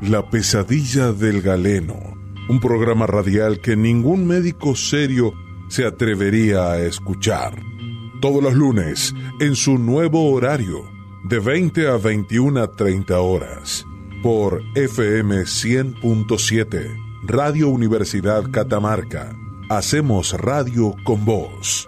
La pesadilla del galeno, un programa radial que ningún médico serio se atrevería a escuchar. Todos los lunes, en su nuevo horario, de 20 a 21 a 30 horas, por FM 100.7, Radio Universidad Catamarca. Hacemos radio con vos.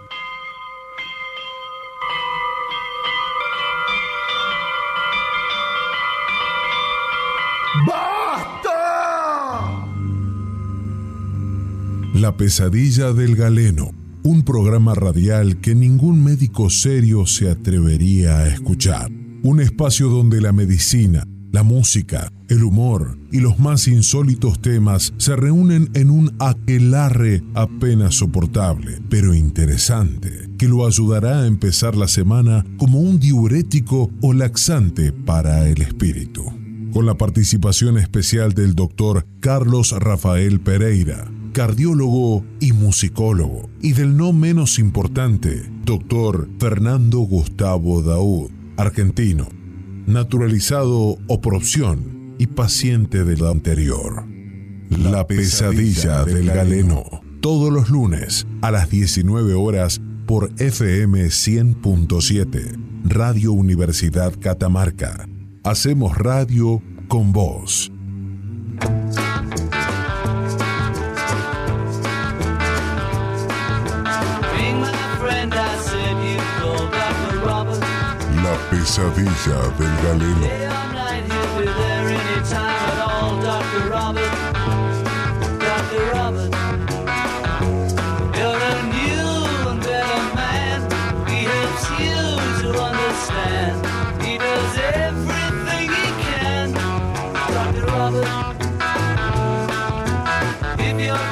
La pesadilla del galeno, un programa radial que ningún médico serio se atrevería a escuchar. Un espacio donde la medicina, la música, el humor y los más insólitos temas se reúnen en un aquelarre apenas soportable, pero interesante, que lo ayudará a empezar la semana como un diurético o laxante para el espíritu. Con la participación especial del doctor Carlos Rafael Pereira, cardiólogo y musicólogo, y del no menos importante, doctor Fernando Gustavo Daud, argentino, naturalizado o por opción y paciente de lo anterior. La pesadilla del galeno, todos los lunes a las 19 horas por FM 100.7, Radio Universidad Catamarca. Hacemos radio con vos.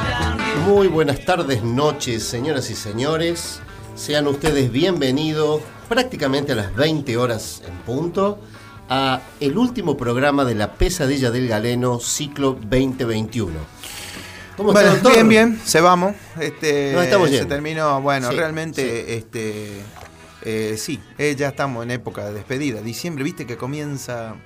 Down here. Muy buenas tardes, noches, señoras y señores. Sean ustedes bienvenidos prácticamente a las 20 horas en punto a el último programa de La Pesadilla del Galeno, ciclo 2021. ¿Cómo Bueno, doctor? bien, bien, se vamos. Este, Nos estamos se yendo. terminó, bueno, Sí, realmente, este, eh, sí, eh, ya estamos en época de despedida. Diciembre, viste que comienza.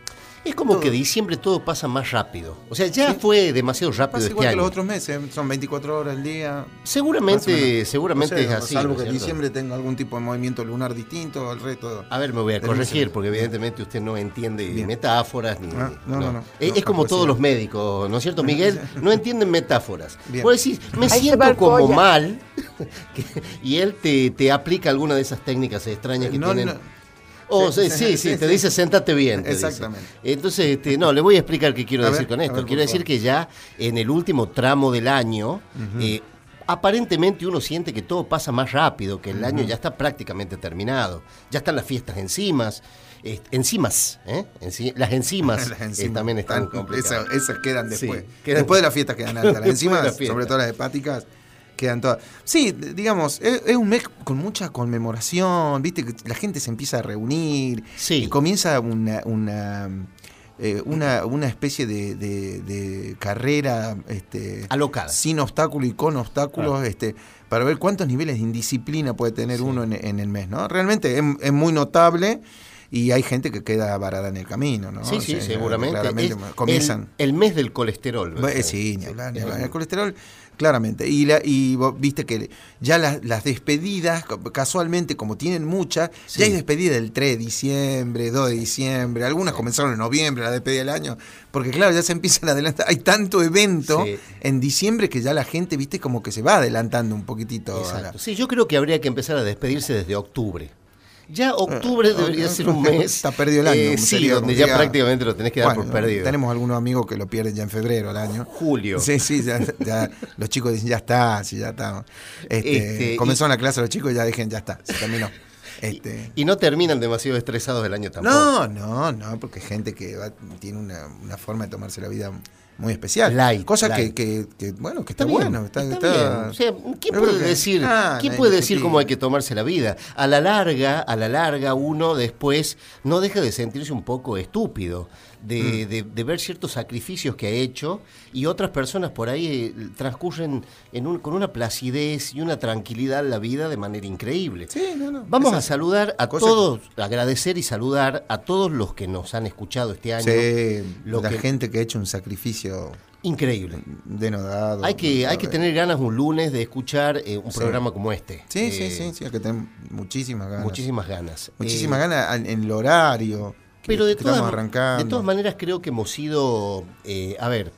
Es como todo. que diciembre todo pasa más rápido. O sea, ya fue demasiado rápido Pasa este igual que año. los otros meses, son 24 horas al día. Seguramente, seguramente es así. Salvo ¿no es que cierto? diciembre tenga algún tipo de movimiento lunar distinto al resto. A ver, me voy a corregir, porque evidentemente usted no entiende Bien. metáforas ni. Ah, no, no, no. Es, No, es como todos los médicos, ¿no es cierto, Miguel? No entienden metáforas. Bien. Vos decís, me siento como polla. mal, que- y él te, te aplica alguna de esas técnicas extrañas que No, tienen. No. Oh, sí, Sí, te dice sentate bien. te dice. Exactamente. Entonces, este, no, le voy a explicar qué quiero A decir ver, con esto. ver, quiero decir favor. que ya en el último tramo del año, eh, aparentemente uno siente que todo pasa más rápido, que el año ya está prácticamente terminado. Ya están las fiestas enzimas. eh, enzimas, ¿eh? Las enzimas, Las eh, también están están- complicadas. esas, esas quedan Sí, después. quedan- Después de la fiesta quedan altas. Las la enzimas, sobre todo las hepáticas, quedan todas. Sí, digamos, es, es un mes con mucha conmemoración, viste, que la gente se empieza a reunir. Sí. Y comienza una, una, eh, una, una especie de, de- de carrera este, Alocada. sin obstáculos y con obstáculos, este, para ver cuántos niveles de indisciplina puede tener uno en, en el mes, ¿no? Realmente es, es muy notable y hay gente que queda varada en el camino, ¿no? Sí, O sí, seguramente. Es comienzan. el, el mes del colesterol. Sí, ni hablar, ni hablar. El colesterol, claramente. Y, la, y vos viste que ya las, las despedidas, ca- casualmente, como tienen muchas, Sí. ya hay despedida del 3 de diciembre, 2 de diciembre, algunas comenzaron en noviembre, la despedida del año, porque claro, ya se empiezan a adelantar. Hay tanto evento Sí. en diciembre que ya la gente, viste, como que se va adelantando un poquitito. a la- Exacto. Sí, yo creo que habría que empezar a despedirse desde octubre. Ya octubre debería ser un mes. Está perdido el año, eh, sí, donde ya prácticamente lo tenés que dar Bueno, por perdido. Tenemos algunos amigos que lo pierden ya en febrero al año. Julio. Sí, sí, ya, ya los chicos dicen, ya está, sí, ya está. Este, Este, comenzaron la clase los chicos y ya dijeron, ya está, se terminó. Este, Y no terminan demasiado estresados el año tampoco. no, no, no, porque gente que va- tiene una, una forma de tomarse la vida muy especial. Light, Cosa light. Que, que, que, bueno, que está, bueno. Está, está está- bien. O sea, ¿quién Yo puede que- decir, Ah, ¿quién no puede decir cómo hay que tomarse la vida? A la larga, a la larga, uno después no deja de sentirse un poco estúpido. De, de- de ver ciertos sacrificios que ha hecho y otras personas por ahí eh, transcurren en un- con una placidez y una tranquilidad la vida de manera increíble. Sí, no, no. Vamos a saludar a cosa- todos, agradecer y saludar a todos los que nos han escuchado este año. Sí, Lo la que- gente que ha hecho un sacrificio Increíble. denodado. Hay que, hay que tener ganas un lunes de escuchar eh, un Sí. programa como este. Sí, Eh, sí, sí, sí, hay que tener muchísimas ganas. Muchísimas ganas. Muchísimas Eh, ganas en, en el horario. Pero de todas, de todas maneras creo que hemos sido, eh, a ver,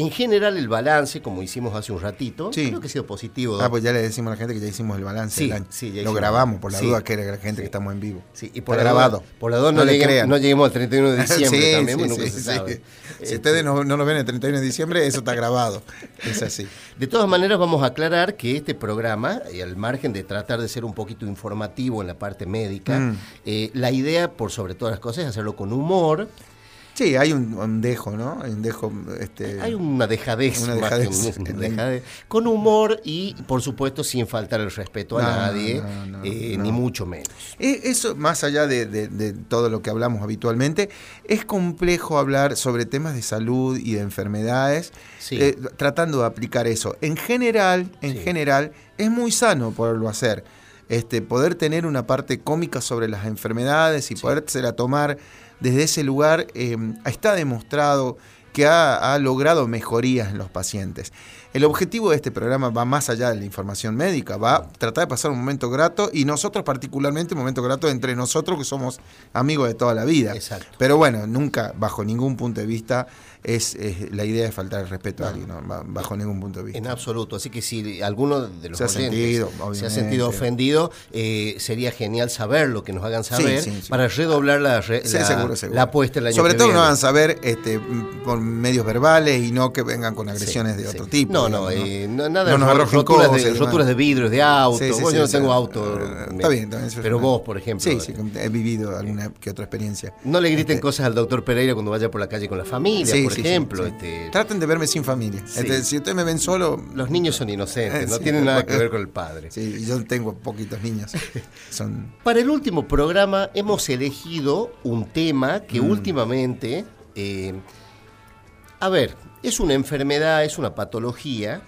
en general el balance, como hicimos hace un ratito, Sí. creo que ha sido positivo. Ah, pues ya le decimos a la gente que ya hicimos el balance. Sí, del año. sí, ya Lo grabamos por la duda que era la gente que estamos en vivo. Sí, y Está por la grabado. duda- por la duda no, le lleguemos, crean. no lleguemos al 31 de diciembre Sí, también, nunca sí, se sabe. Si Este, ustedes no, no lo ven el 31 de diciembre, eso está grabado. Es así. De todas maneras, vamos a aclarar que este programa, y al margen de tratar de ser un poquito informativo en la parte médica, Mm. eh, la idea, por sobre todas las cosas, es hacerlo con humor. Sí, hay un, un dejo, ¿no? Hay un dejo. Este, Hay una dejadez, Una que dejadez. una dejadez, con humor y, por supuesto, sin faltar el respeto a No, nadie, no, no, eh, ni mucho menos. Eh, Eso, más allá de, de- de todo lo que hablamos habitualmente, es complejo hablar sobre temas de salud y de enfermedades, Sí. eh, tratando de aplicar eso. En general, en Sí. general, es muy sano poderlo hacer. Este, poder tener una parte cómica sobre las enfermedades y podérsela tomar desde ese lugar, eh, está demostrado que ha, ha logrado mejorías en los pacientes. El objetivo de este programa va más allá de la información médica, va a tratar de pasar un momento grato y nosotros particularmente un momento grato entre nosotros que somos amigos de toda la vida. Exacto. Pero bueno, nunca, bajo ningún punto de vista, es, es la idea de faltar el respeto a alguien, bajo ningún punto de vista. En absoluto. Así que si alguno de los Se ha sentido, se ha sentido ofendido, eh, sería genial saberlo, que nos hagan saber, sí, sí. para redoblar la, re- la, seguro, seguro. la apuesta el año Sobre que todo viene. nos hagan saber este, por medios verbales y no que vengan con agresiones de otro tipo. No, no, eh, no, nada No nos roturas, cosas de, demás. roturas de vidrios de auto. Sí, sí, Vos, sí, yo no tengo auto. Eh, me- Está bien, también Pero vos, por ejemplo. Sí, sí, he vivido alguna que otra experiencia. No le griten Este, cosas al doctor Pereira cuando vaya por la calle con la familia, Sí, por ejemplo. Este, Traten de verme sin familia. Este, si ustedes me ven solo. los niños son inocentes, Eh, no tienen nada que ver con el padre. Sí, yo tengo poquitos niños. Son. Para el último programa hemos elegido un tema que Mm. últimamente, eh, a ver, es una enfermedad, es una patología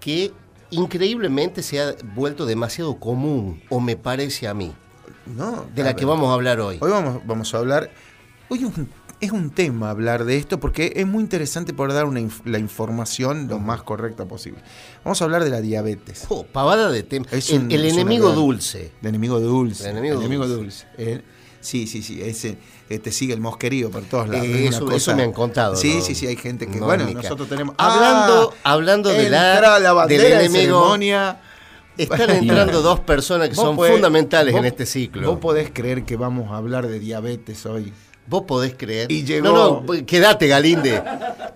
que increíblemente se ha vuelto demasiado común, o me parece a mí, No, de la ver. que vamos a hablar hoy. Hoy vamos, vamos a hablar. Hoy es un, es un tema hablar de esto porque es muy interesante poder dar una inf- la información lo más correcta posible. Vamos a hablar de la diabetes. Oh, pavada de tema. El, un- enemigo dulce. El enemigo dulce. El enemigo dulce. Eh, sí, sí, sí. Ese, este sigue el mosquerío por todos lados. Eh, eso- cosa- eso me han contado, Sí, ¿no? sí, sí. Hay gente que. No, bueno, nosotros tenemos. Hablando- Ah, hablando de la- la bandera del de enemigo. ceremonia. Están entrando dos personas que son podés- fundamentales vos- en este ciclo. Vos podés creer que vamos a hablar de diabetes hoy. Vos podés creer. Y llegó- No, no, pues, quédate, Galinde.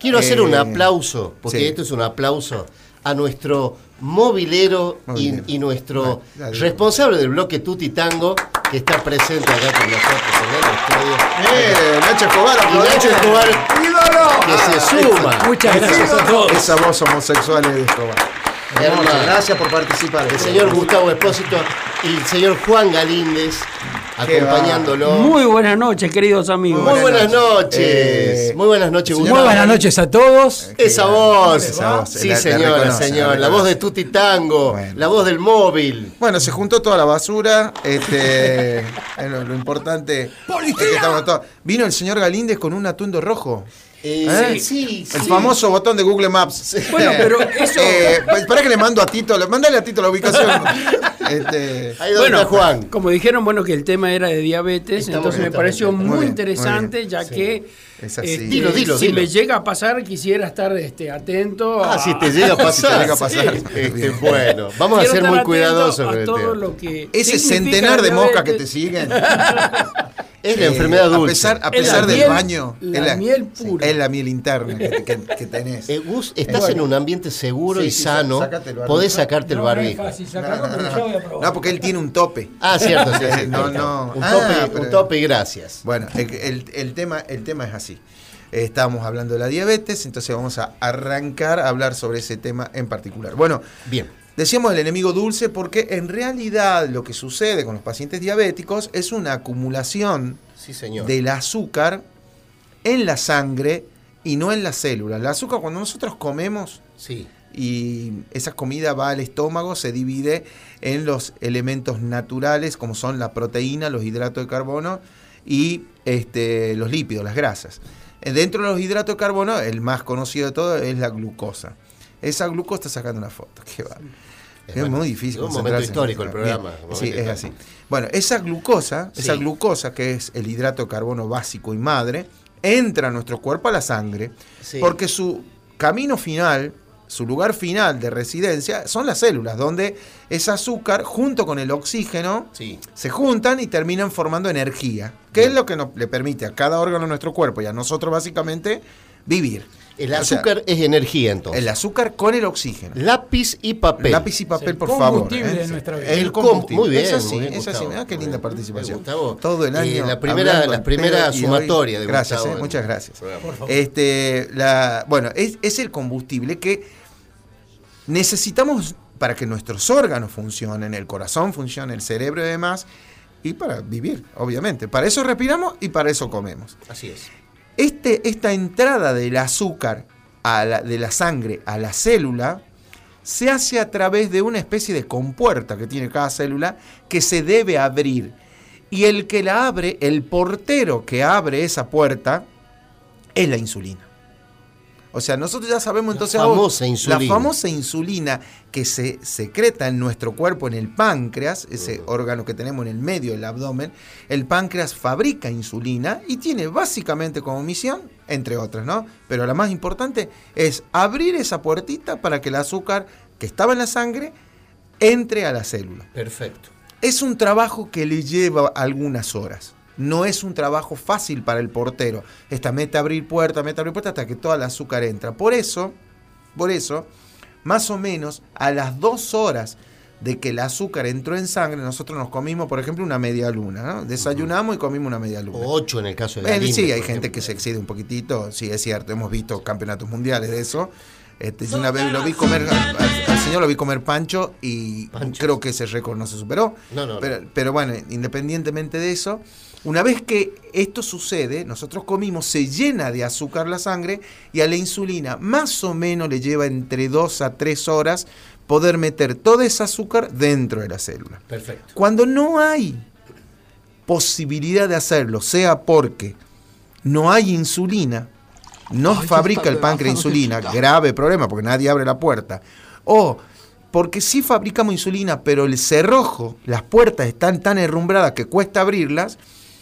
Quiero hacer Eh, un aplauso, porque sí. esto es un aplauso a nuestro movilero y, nuestro responsable del bloque Tuti Tango, que está presente acá con nosotros en el estudio. ¡Eh! Nacho Escobar, Y. Nacho Escobar, ¡Ídolo! que Ah, se suma. Muchas gracias a todos. Esa voz homosexual de Escobar. Gracias por participar. El señor Gustavo Espósito y el señor Juan Galíndez acompañándolo. Muy buenas noches, queridos amigos. Muy buenas noches. Eh, Muy buenas noches, Muy buenas noches a todos. Esa voz. Esa voz, Sí, la- señora, señor. la voz de. Tuti Tango. Bueno. La voz del móvil. Bueno, se juntó toda la basura. Este, lo importante es que estamos todos. Vino el señor Galíndez con un atuendo rojo. Eh, ¿Eh? Sí, El sí. famoso botón de Google Maps. Bueno, pero eso- Eh, pues, para que le mando a Tito, le- mandale a Tito la ubicación. Este, Ahí donde Bueno, está Juan. como dijeron, bueno, que el tema era de diabetes, Estamos entonces me pareció Muy muy, bien, interesante, muy bien. ya Sí. que Es así. este, Dilo, dilo, si dilo. me llega a pasar, quisiera estar este, atento Ah, a, si te llega a pasar. Si te llega a pasar. Este, bueno, vamos a ser muy cuidadosos a el todo tema. lo que ese centenar de moscas que te siguen. Es la Eh, enfermedad A dulce. pesar, a Es pesar la del miel- baño. la es miel pura. Es la miel interna que, que- que tenés. Eh, Gus, estás Bueno. en un ambiente seguro Sí, y sí, sano. Podés sacarte el No, no es barbijo. fácil sacarlo, pero yo voy a probar. No, porque él tiene un tope. Ah, cierto, No, no. Un Ah, tope, pero- un tope y gracias. Bueno, el, el- el tema, el tema es así. Eh, Estábamos hablando de la diabetes, entonces vamos a arrancar a hablar sobre ese tema en particular. Bueno, Bien. Decíamos el enemigo dulce porque en realidad lo que sucede con los pacientes diabéticos es una acumulación Sí, señor. del azúcar en la sangre y no en las células. El azúcar cuando nosotros comemos Sí. y esa comida va al estómago, se divide en los elementos naturales como son la proteína, los hidratos de carbono y este, los lípidos, las grasas. Dentro de los hidratos de carbono, el más conocido de todo es la glucosa. Esa glucosa está sacando una foto. Qué va. Es muy difícil. es un momento histórico el programa, Sí, es así. Bueno, esa glucosa, esa glucosa que es el hidrato de carbono básico y madre, entra a nuestro cuerpo a la sangre Sí. porque su camino final, su lugar final de residencia son las células, donde ese azúcar junto con el oxígeno Sí. se juntan y terminan formando energía, que Bien. es lo que nos, le permite a cada órgano de nuestro cuerpo y a nosotros básicamente vivir. El O sea, azúcar es energía entonces. el azúcar con el oxígeno. Lápiz y papel. Lápiz y papel, el por favor. combustible ¿eh? de nuestra vida. El El com- combustible. muy bien, Es así, muy bien, es así. Qué linda bien, participación. Gustavo. Todo el Eh, año. la primera- la primera y hoy- sumatoria de Gracias, Gustavo eh, muchas el gracias. programa. Por favor. Este, la, bueno, es, es el combustible que necesitamos para que nuestros órganos funcionen, el corazón funcione, el cerebro y demás, y para vivir, obviamente. Para eso respiramos y para eso comemos. Así es. Este, esta entrada del azúcar a la- de la sangre a la célula se hace a través de una especie de compuerta que tiene cada célula que se debe abrir. Y el que la abre, el portero que abre esa puerta, es la insulina. O sea, nosotros ya sabemos entonces ahora- famosa insulina. la famosa insulina que se secreta en nuestro cuerpo, en el páncreas, ese órgano que tenemos en el medio del abdomen. El páncreas fabrica insulina y tiene básicamente como misión, entre otras, ¿no? Pero la más importante es abrir esa puertita para que el azúcar que estaba en la sangre entre a la célula. Perfecto. Es un trabajo que le lleva algunas horas. No es un trabajo fácil para el portero. Esta mete a abrir puerta, mete a abrir puerta hasta que toda el azúcar entra. Por eso, por eso, más o menos a las dos horas de que el azúcar entró en sangre, nosotros nos comimos, por ejemplo, una media luna. ¿no? Desayunamos y comimos una media luna. O ocho en el caso de Eh, la sí, hay gente que se excede un poquitito, sí, es cierto, hemos visto campeonatos mundiales de eso. Este, yo una vez lo vi comer, al, al- al señor lo vi comer pancho y Pancho. creo que ese récord no se superó. No, no, no. Pero, pero bueno, independientemente de eso, una vez que esto sucede, nosotros comimos, se llena de azúcar la sangre y a la insulina más o menos le lleva entre 2 a 3 horas poder meter todo ese azúcar dentro de la célula. Perfecto. Cuando no hay posibilidad de hacerlo, sea porque no hay insulina, no fabrica el páncreas insulina, grave problema porque nadie abre la puerta, o porque sí fabricamos insulina, pero el cerrojo, las puertas están tan herrumbradas que cuesta abrirlas,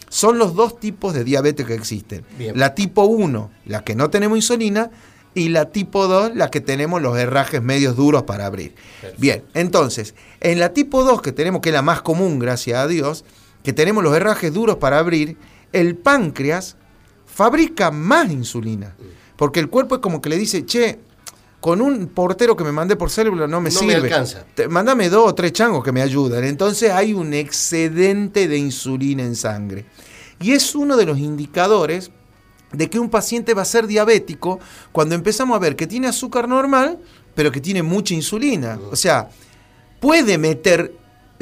son los dos tipos de diabetes que existen. Bien. La tipo 1, la que no tenemos insulina, y la tipo 2, la que tenemos los herrajes medios duros para abrir. Perfecto. Bien, entonces, en la tipo 2 que tenemos, que es la más común, gracias a Dios, que tenemos los herrajes duros para abrir, el páncreas fabrica más insulina. Porque el cuerpo es como que le dice, che, con un portero que me mandé por célula no me No me sirve. alcanza. Te- Mándame dos o tres changos que me ayuden. Entonces hay un excedente de insulina en sangre. Y es uno de los indicadores de que un paciente va a ser diabético cuando empezamos a ver que tiene azúcar normal, pero que tiene mucha insulina. O sea, puede meter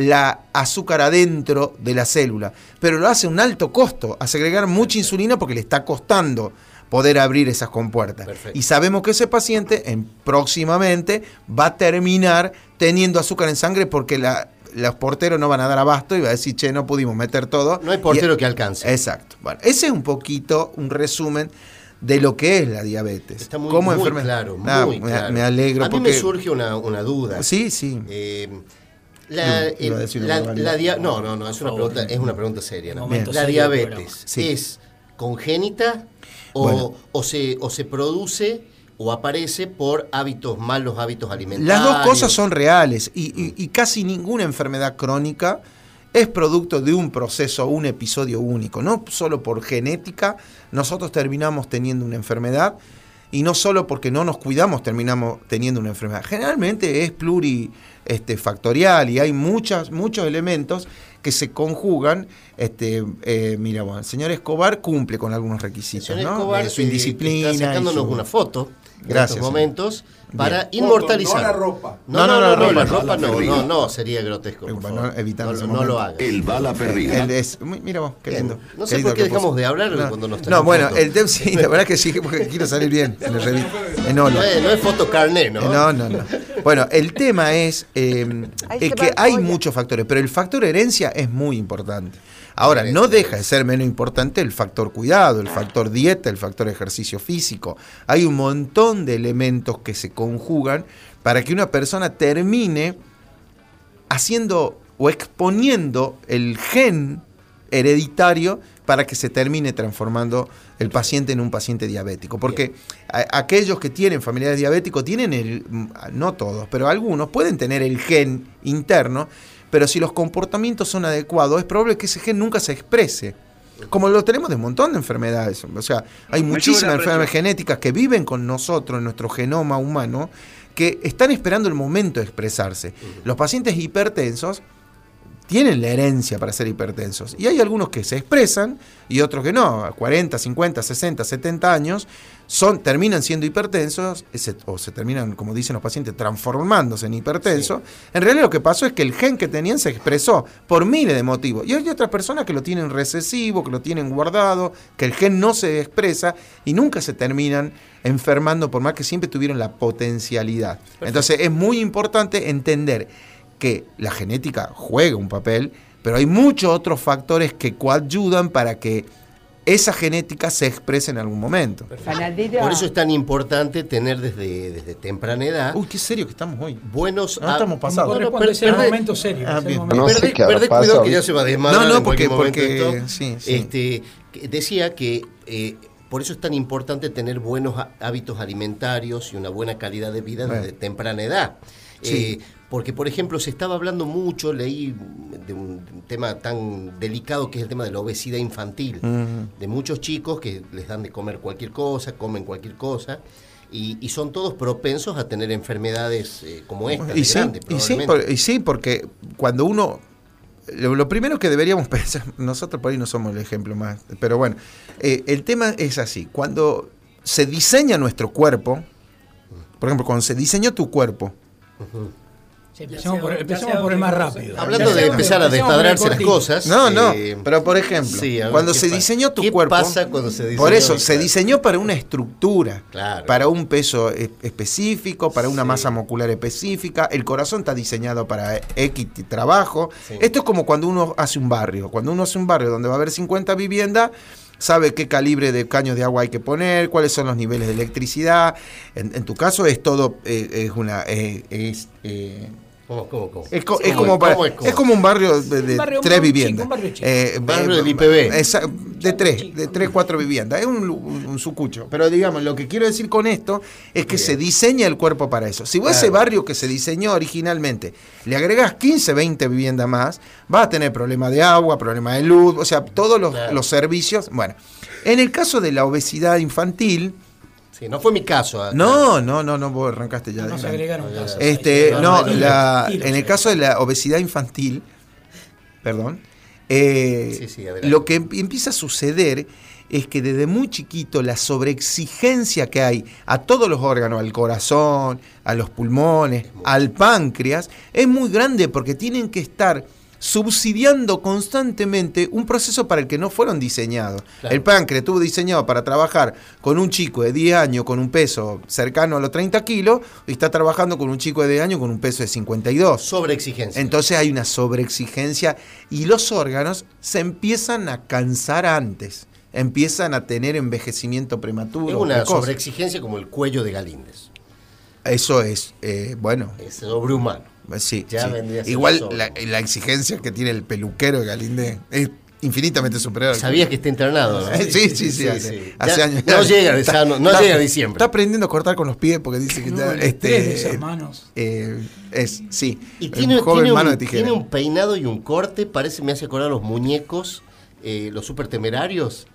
la azúcar adentro de la célula, pero lo hace a un alto costo, a segregar mucha insulina porque le está costando poder abrir esas compuertas. Perfecto. Y sabemos que ese paciente en, próximamente va a terminar teniendo azúcar en sangre porque la- los porteros no van a dar abasto y va a decir, che, no pudimos meter todo. No hay portero Y- que alcance. Exacto. Bueno, ese es un poquito un resumen de lo que es la diabetes. Está muy, Como muy enfermedad. claro, muy Ah, me, alegro A mí porque me surge una, una duda. Sí, sí. Eh, la, la dia- no, no, no, es una pregunta, es una pregunta seria. ¿no? La diabetes. Sí. es congénita o, Bueno. o se, o se produce o aparece por hábitos malos hábitos alimentarios. Las dos cosas son reales y, y- y casi ninguna enfermedad crónica es producto de un proceso, un episodio único. No solo por genética nosotros terminamos teniendo una enfermedad y no solo porque no nos cuidamos terminamos teniendo una enfermedad. Generalmente es plurifactorial y hay muchas, muchos elementos que se conjugan. Este, eh, mira, bueno, el señor Escobar cumple con algunos El requisitos, señor ¿no? Escobar su eh, indisciplina. está y sacándonos su- una foto. En Gracias, estos señor. momentos para Bien. inmortalizar. No la ropa. No, no, No, no, no, no, la la ropa. no, no, no, sería grotesco. Por favor. evitando no, no lo hagas. El bala perdida. Él es- mira vos, qué Bien. lindo. No sé por qué dejamos de hablar no, cuando nos No, bueno, el tema sí, la verdad que sí, porque quiero salir bien en el revi- en Olo. No es, no es foto carné, ¿no? No, no, no. Bueno, el tema es, eh, es que hay muchos factores, pero el factor herencia es muy importante. Ahora, no deja de ser menos importante el factor cuidado, el factor dieta, el factor ejercicio físico. Hay un montón de elementos que se conjugan para que una persona termine haciendo o exponiendo el gen hereditario para que se termine transformando el paciente en un paciente diabético. Porque a- aquellos que tienen familiares diabéticos tienen el, no todos, pero algunos pueden tener el gen interno, pero si los comportamientos son adecuados, es probable que ese gen nunca se exprese. Como lo tenemos de un montón de enfermedades. O sea, hay muchísimas enfermedades genéticas que viven con nosotros en nuestro genoma humano que están esperando el momento de expresarse. Los pacientes hipertensos tienen la herencia para ser hipertensos. Y hay algunos que se expresan y otros que no. A 40, 50, 60, 70 años son, terminan siendo hipertensos ese- o se terminan, como dicen los pacientes, transformándose en hipertensos. En realidad lo que pasó es que el gen que tenían se expresó por miles de motivos. Y hay otras personas que lo tienen recesivo, que lo tienen guardado, que el gen no se expresa y nunca se terminan enfermando por más que siempre tuvieron la potencialidad. Entonces es muy importante entender que la genética juega un papel, pero hay muchos otros factores que coayudan para que esa genética se exprese en algún momento. Por eso es tan importante tener desde, desde temprana edad Uy, qué serio que estamos hoy. buenos... No estamos pasados. No, per- un perdé- momento serio. Ah, es el momento. No sé Perdé, perdé cuidado que ya se va a desmadrar No, no, porque- porque- sí, sí. Este, decía que eh, por eso es tan importante tener buenos hábitos alimentarios y una buena calidad de vida desde temprana edad. Sí. Eh, porque, por ejemplo, se estaba hablando mucho, leí de un, tema tan delicado que es el tema de la obesidad infantil. De muchos chicos que les dan de comer cualquier cosa, comen cualquier cosa. Y, y son todos propensos a tener enfermedades eh, como esta, Y sí, grande, y, sí, por- y sí, porque cuando uno... Lo, lo primero que deberíamos pensar, nosotros por ahí no somos el ejemplo más, pero bueno, eh, el tema es así, cuando se diseña nuestro cuerpo, por ejemplo, cuando se diseñó tu cuerpo, Sí, empecemos por, empecemos por el más rápido. Hablando de empezar a despadrarse las cosas. No, no, eh, pero por ejemplo, sí, a ver, cuando ¿qué se pasa? diseñó tu ¿Qué cuerpo, pasa cuando se diseñó? por eso se diseñó para una estructura, Claro. para un peso e- específico, para una Sí. masa muscular específica, el corazón está diseñado para X trabajo. Sí. Esto es como cuando uno hace un barrio, cuando uno hace un barrio donde va a haber 50 viviendas, sabe qué calibre de caños de agua hay que poner, cuáles son los niveles de electricidad. En, en tu caso es todo, eh, es una, eh, es, eh, ¿Cómo, cómo, cómo? es, co- ¿Cómo es como para- cómo es como un barrio de, de Un barrio tres viviendas. chico, un barrio chico. Eh, Barrio del IPB. esa- de tres, de tres, cuatro viviendas. Es un, un- un sucucho. Pero digamos, lo que quiero decir con esto es que se diseña el cuerpo para eso. Si vos a ese Claro. barrio que se diseñó originalmente le agregás 15, 20 viviendas más, vas a tener problemas de agua, problemas de luz, o sea, todos los, Claro. los servicios. Bueno, en el caso de la obesidad infantil, Sí, no fue mi caso. ah, no, no, no, no, vos arrancaste ya. No se de- agregaron casos. este, No, no, no, la- en el eh. caso de la obesidad infantil, perdón, eh, Sí, sí, adelante. lo que em- empieza a suceder es que desde muy chiquito la sobreexigencia que hay a todos los órganos, al corazón, a los pulmones, al páncreas, es muy grande porque tienen que estar subsidiando constantemente un proceso para el que no fueron diseñados. Claro. El páncreas estuvo diseñado para trabajar con un chico de 10 años con un peso cercano a los 30 kilos y está trabajando con un chico de 10 años con un peso de 52. Sobre exigencia. Entonces hay una sobreexigencia y los órganos se empiezan a cansar antes, empiezan a tener envejecimiento prematuro. es una sobreexigencia como el cuello de Galíndez. Eso es, eh, bueno, Es sobrehumano. Sí. Ya sí. vendría a ser Igual la, la exigencia que tiene el peluquero de Galinde es infinitamente superior. Sabías que está entrenado, ¿no? Sí, sí, sí, hace, hace Ya años. No llega, sano- no Está- llega a diciembre. Está aprendiendo a cortar con los pies porque dice que No, está, este, esas manos. eh, es, sí. Y un tiene, joven tiene mano un, de tijera. tiene un peinado y un corte, parece, me hace acordar a los muñecos, eh, los super temerarios.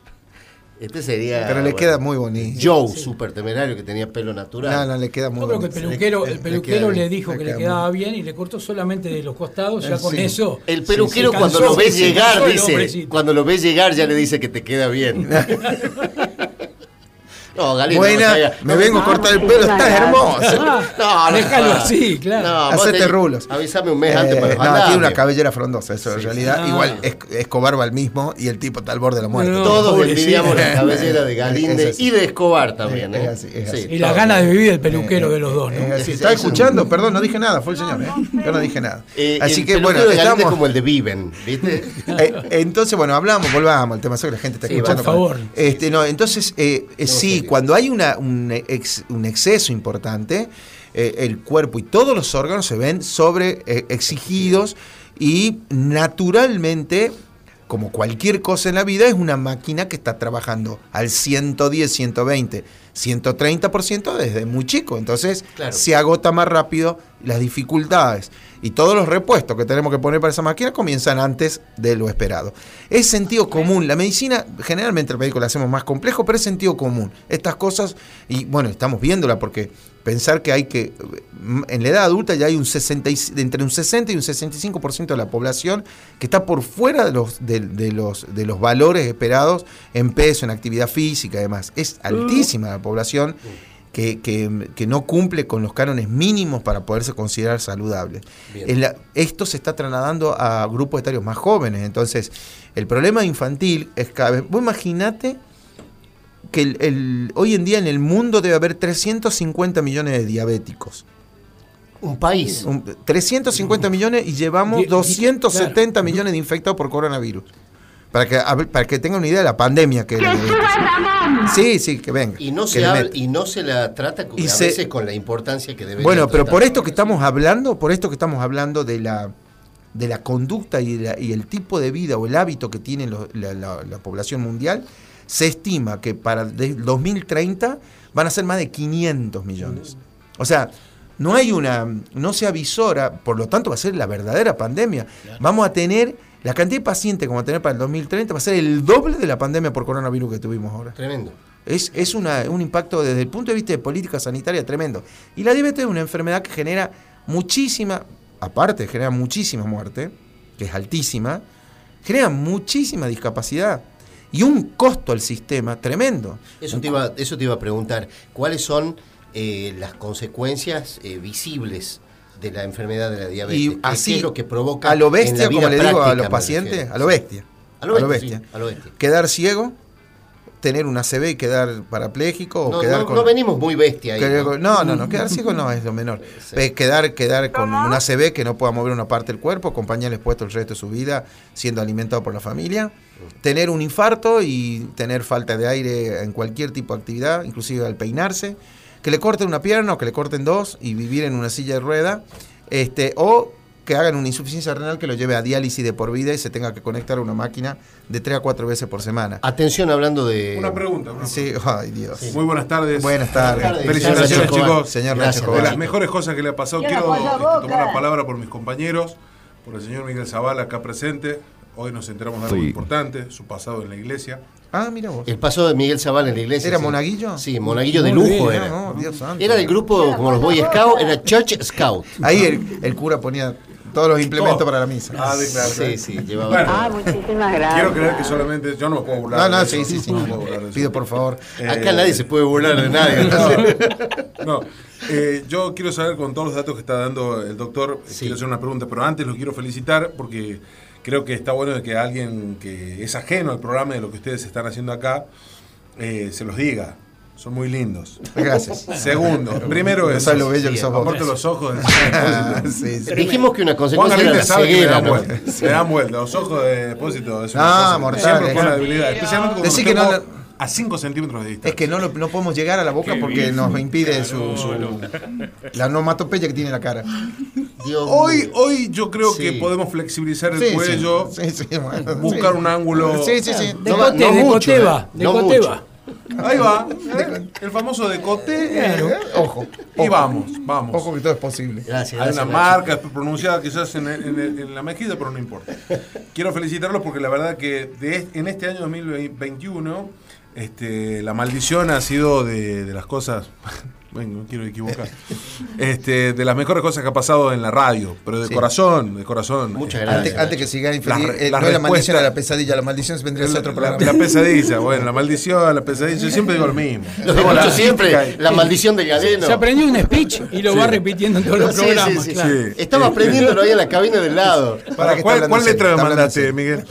Este sería. Pero le bueno, queda muy bonito. Joe, super temerario, que tenía pelo natural. No, no, le queda muy Yo creo que el peluquero, Le- el peluquero le dijo que le queda quedaba bien y le cortó solamente de los costados, ya con sí. eso. El peluquero cuando lo ves llegar dice, cuando lo ves llegar ya le dice que te queda bien. No, Galeno, Buena, no me no vengo a cortar el pelo, estás hermoso. No, no, Déjalo no. así, claro. No, Hacete tenés- rulos. Avísame un mes antes Eh, para no, mandarme. tiene una cabellera frondosa, eso en Sí, realidad. sí. Igual Ah. es, Escobar va al mismo y el tipo está al borde de la muerte. No, Todos envidiamos la cabellera de Es así. y de Escobar también. Es ¿eh? así, es Sí, así. Y las ganas de vivir el peluquero de los dos, ¿no? Eh, así, Sí, ¿Estás sí, sí. escuchando? Perdón, no dije nada, fue el señor. ¿eh? Yo no dije nada. Eh, Así el que bueno, estamos. como el de Viven, ¿viste? Eh, entonces, bueno, hablamos, volvamos al tema, sé que la gente está Sí, escuchando. por favor. Este, no, entonces, sí. Cuando hay un exceso importante, eh, el cuerpo y todos los órganos se ven sobre eh, exigidos y naturalmente, como cualquier cosa en la vida, es una máquina que está trabajando al 110, 120, 130% desde muy chico. Entonces, Claro. se agota más rápido las dificultades. Y todos los repuestos que tenemos que poner para esa máquina comienzan antes de lo esperado. Es sentido común. La medicina, generalmente el médico la hacemos más complejo, pero es sentido común. Estas cosas, y bueno, estamos viéndola porque pensar que hay que, en la edad adulta ya hay un 60, y- de entre un 60 y un 65% de la población que está por fuera de los, de, de los, de los valores esperados en peso, en actividad física y demás. Es altísima la población que, que- que no cumple con los cánones mínimos para poderse considerar saludable. La- esto se está trasladando a grupos etarios más jóvenes. Entonces, el problema infantil es cada vez. Vos imaginate que el- el- hoy en día en el mundo debe haber 350 millones de diabéticos. Un país. Un- 350 millones y llevamos Die- die- 270 claro. millones de infectados por coronavirus. Para que, para que tengan una idea de la pandemia que la diabetes. Sí, sí, que venga. Y no, que se habla- y no se la trata con- Y a se- veces con la importancia que debe Bueno, pero por esto que estamos hablando, por esto que estamos hablando de la de la conducta y, la- y el tipo de vida o el hábito que tiene lo- la, la- la población mundial, se estima que para el 2030 van a ser más de 500 millones. O sea, no hay una, no se avisora, por lo tanto va a ser la verdadera pandemia. Vamos a tener, la cantidad de pacientes que vamos a tener para el 2030 va a ser el doble de la pandemia por coronavirus que tuvimos ahora. Tremendo. Es, es una- un impacto desde el punto de vista de política sanitaria tremendo. Y la diabetes es una enfermedad que genera muchísima, aparte genera muchísima muerte, que es altísima, genera muchísima discapacidad y un costo al sistema tremendo. Eso te iba, eso te iba a preguntar. ¿Cuáles son eh, las consecuencias eh, visibles de la enfermedad de la diabetes? Y ¿Qué- así, qué es lo que provoca a lo en la bestia, vida como le digo a los pacientes, a lo bestia. A lo bestia, sí, a lo bestia. Quedar ciego, tener una CB y quedar parapléjico o No, quedar no- con... no venimos muy bestia ahí. ¿no? No, no, no, quedar ciego no es lo menor. Sí. Quedar, quedar con una CB que no pueda mover una parte del cuerpo, con pañales puestos el resto de su vida, siendo alimentado por la familia. Tener un infarto y tener falta de aire en cualquier tipo de actividad, inclusive al peinarse. Que le corten una pierna o que le corten dos y vivir en una silla de rueda. Este, o que hagan una insuficiencia renal que lo lleve a diálisis de por vida y se tenga que conectar a una máquina de tres a cuatro veces por semana. Atención hablando de... Una pregunta. una Sí, ay Dios. Muy buenas tardes. Buenas tardes. Buenas tardes. Felicitaciones, chicos. Señor Gracias, Nacho De las mejores cosas que le ha pasado, quiero tomar la palabra por mis compañeros, por el señor Miguel Zavala acá presente. Hoy nos enteramos de algo Sí. importante, su pasado en la iglesia. Ah, mira vos. El paso de Miguel Zavala en la iglesia. ¿Era sí. monaguillo? Sí, monaguillo de lujo bien, era. No, Dios santo. Era del grupo como los Boy Scouts, era Church Scout. Ahí el, el cura ponía todos los implementos para la misa. Ah, de claro. Sí, sí, llevaba. Bueno, Ah, muchísimas gracias. quiero creer que solamente yo no me puedo burlar. No, no, sí, sí, sí. no puedo burlar. Pido por favor. Acá Eh, nadie se puede burlar de nadie. ¿no? No, eh, yo quiero saber con todos los datos que está dando el doctor, Sí. quiero hacer una pregunta, pero antes lo quiero felicitar porque creo que está bueno de que alguien que es ajeno al programa de lo que ustedes están haciendo acá eh, se los diga. Son muy lindos. Gracias. Segundo, primero No es lo bello que sí, sos vos. aparte los ojos del. Sí, sí. Dijimos que una Juan consecuencia era Galíndez la sabe que me ceguera, dan ¿no? vuelta. Me dan vuelta. Los ojos de depósito es una Ah, mortal, Siempre con la debilidad. Especialmente cuando Decí que no a 5 centímetros de distancia. Es que no, lo- no podemos llegar a la boca porque nos impide su, su- la onomatopeya que tiene la cara. Dios Hoy, mío. hoy yo creo que podemos flexibilizar el Sí, cuello, sí, sí, bueno, buscar sí. un ángulo. Sí, sí, sí. De No va- cote, no de mucho, coteva, eh. de No coteva. Ahí va, ¿eh? el famoso decote. Eh, Ojo. Y ojo. vamos, vamos. Ojo que todo es posible. Gracias, Hay gracias, una Nacho. marca pronunciada quizás en, en- en la mejilla, pero no importa. Quiero felicitarlos porque la verdad que de- en este año 2021 este, la maldición ha sido de, de las cosas venga, no quiero equivocar. este, de las mejores cosas que ha pasado en la radio, pero de Sí. corazón, de corazón. Muchas Este, gracias. Antes, antes que siga infeliz, Las re- eh, las no es la maldición respuestas- a la pesadilla, la maldición vendría a ser otro La, programa. la pesadilla, bueno, la maldición, la pesadilla, yo siempre digo lo mismo. Lo la siempre, la maldición del galeno. Se aprendió un speech y lo va repitiendo en todos los Sí, programas. sí, claro. sí. Estaba aprendiéndolo ahí en la cabina del lado. Para, ¿Cuál, cuál letra me mandaste, Miguel?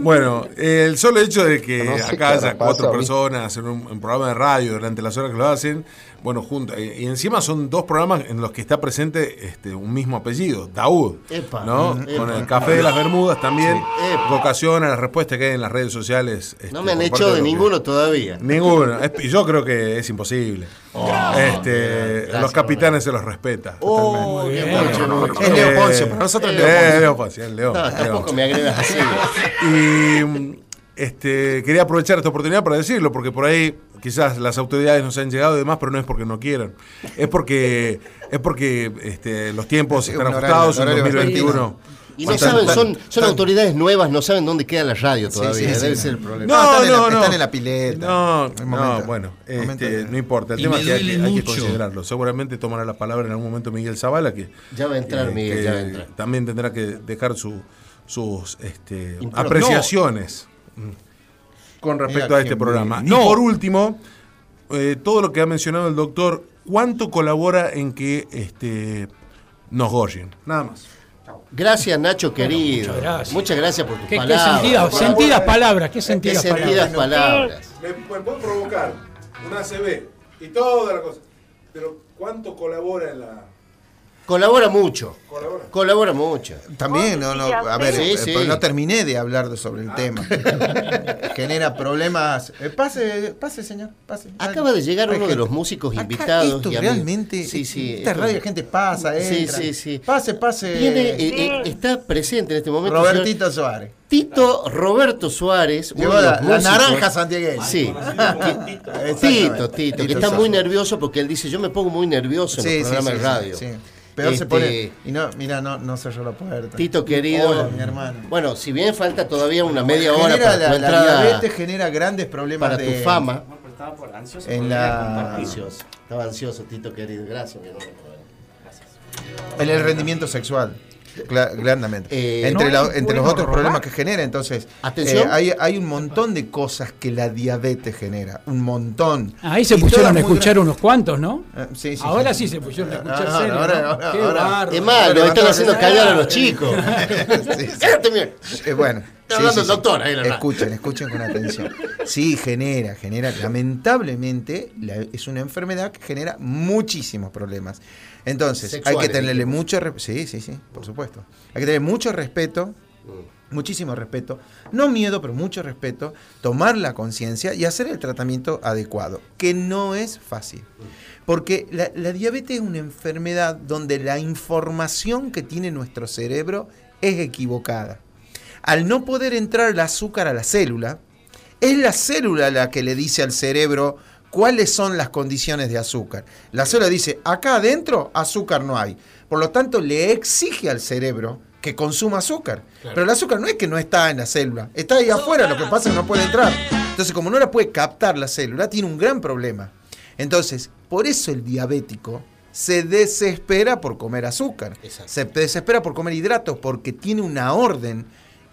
Bueno, el solo hecho de que No sé acá haya cuatro personas en un, un programa de radio durante las horas que lo hacen, bueno, juntos. Y encima son dos programas en los que está presente este, un mismo apellido, Daud. Epa, ¿no? mm, Con el Café de las Bermudas también. Vocación a la respuesta que hay en las redes sociales. este, No me han hecho de que- ninguno todavía. Ninguno. Es- Yo creo que es imposible. este, gracias, los capitanes se los respeta. Oh, mucho. Es Leo Eh, Poncio, para nosotros es Leo eh, Poncio. Leo Poncio, el Leo. No, Leo. tampoco me agredas así. Y este, quería aprovechar esta oportunidad para decirlo, porque por ahí quizás las autoridades nos han llegado y demás, pero no es porque no quieran. Es porque es porque este, los tiempos están horario- ajustados en horario 2021. Y no saben, son, autoridades nuevas, no saben dónde queda la radio todavía. sí, sí. Debe ser el problema. No, están en la- están en la pileta. No, no, bueno, este, no importa. El Y tema es que hay, que hay considerarlo. Seguramente tomará la palabra en algún momento Miguel Zavala, que, Ya va a entrar, eh, Miguel, ya va a entrar. también tendrá que dejar su- sus este, apreciaciones con respecto Mira a este qué programa. bien. Y por último, eh, todo lo que ha mencionado el doctor, ¿cuánto colabora en que este, nos goyen? Nada más. Gracias, Nacho querido. muchas gracias. Muchas gracias por tus Qué, qué palabras. sentidas, sentidas palabras, qué Qué sentidas palabras. sentidas palabras. Me, puedo provocar una ACB y toda la cosa. Pero ¿cuánto colabora en la... Colabora mucho. Colabora. Colabora mucho. También, no, no, a ver, Sí, eh, sí. no terminé de hablar sobre el tema. Genera problemas. Eh, pase, pase, señor, pase. Acaba de llegar Hay uno de los músicos Acá invitados. Esto y realmente. Sí, sí. Esta esto- radio, la gente pasa, Sí, entra. sí, sí. Pase, pase. Viene, eh, eh, está presente en este momento. señor Robertito Suárez. Tito Roberto Suárez. uno de la, los la naranja santiagueña. Sí. Tito, Tito, que está muy nervioso porque él dice, yo me pongo muy nervioso en Sí, los programas sí, de radio. sí, Peor se Este, pone. Y no, mira, no, no cerró la puerta. Tito querido. Hola, mi hermano. Bueno, si bien falta todavía una media hora para la, tu la entrada, diabetes genera grandes problemas para tu de fama. en la Ansioso. Estaba ansioso, Tito querido. Gracias, mi hermano. en el rendimiento sexual. Cla- Claramente. Eh, entre no la- es entre los otros robar. problemas que genera, entonces, Atención. eh, hay, hay un montón de cosas que la diabetes genera. Un montón. Ahí se Y pusieron a escuchar unos cuantos, ¿no? Eh, sí, sí, ahora sí. sí se pusieron a escuchar Ahora, serio. ahora, ¿no? ahora, Qué ahora. Es más, lo están haciendo callar a los chicos. Eh, bueno, Está hablando el doctor ahí, la verdad. Escuchen, escuchen con atención. Sí, genera, genera. Lamentablemente, la- es una enfermedad que genera muchísimos problemas. Entonces, hay que tenerle mucho respeto. Sí, sí, sí, por supuesto. Hay que tener mucho respeto, muchísimo respeto. No miedo, pero mucho respeto. Tomar la conciencia y hacer el tratamiento adecuado, que no es fácil. Porque la, la diabetes es una enfermedad donde la información que tiene nuestro cerebro es equivocada. Al no poder entrar el azúcar a la célula, es la célula la que le dice al cerebro cuáles son las condiciones de azúcar. La célula dice, acá adentro azúcar no hay. Por lo tanto, le exige al cerebro que consuma azúcar. Pero el azúcar no es que no está en la célula, está ahí afuera, lo que pasa es que no puede entrar. Entonces, como no la puede captar la célula, tiene un gran problema. Entonces, por eso el diabético se desespera por comer azúcar. Exacto. Se desespera por comer hidratos porque tiene una orden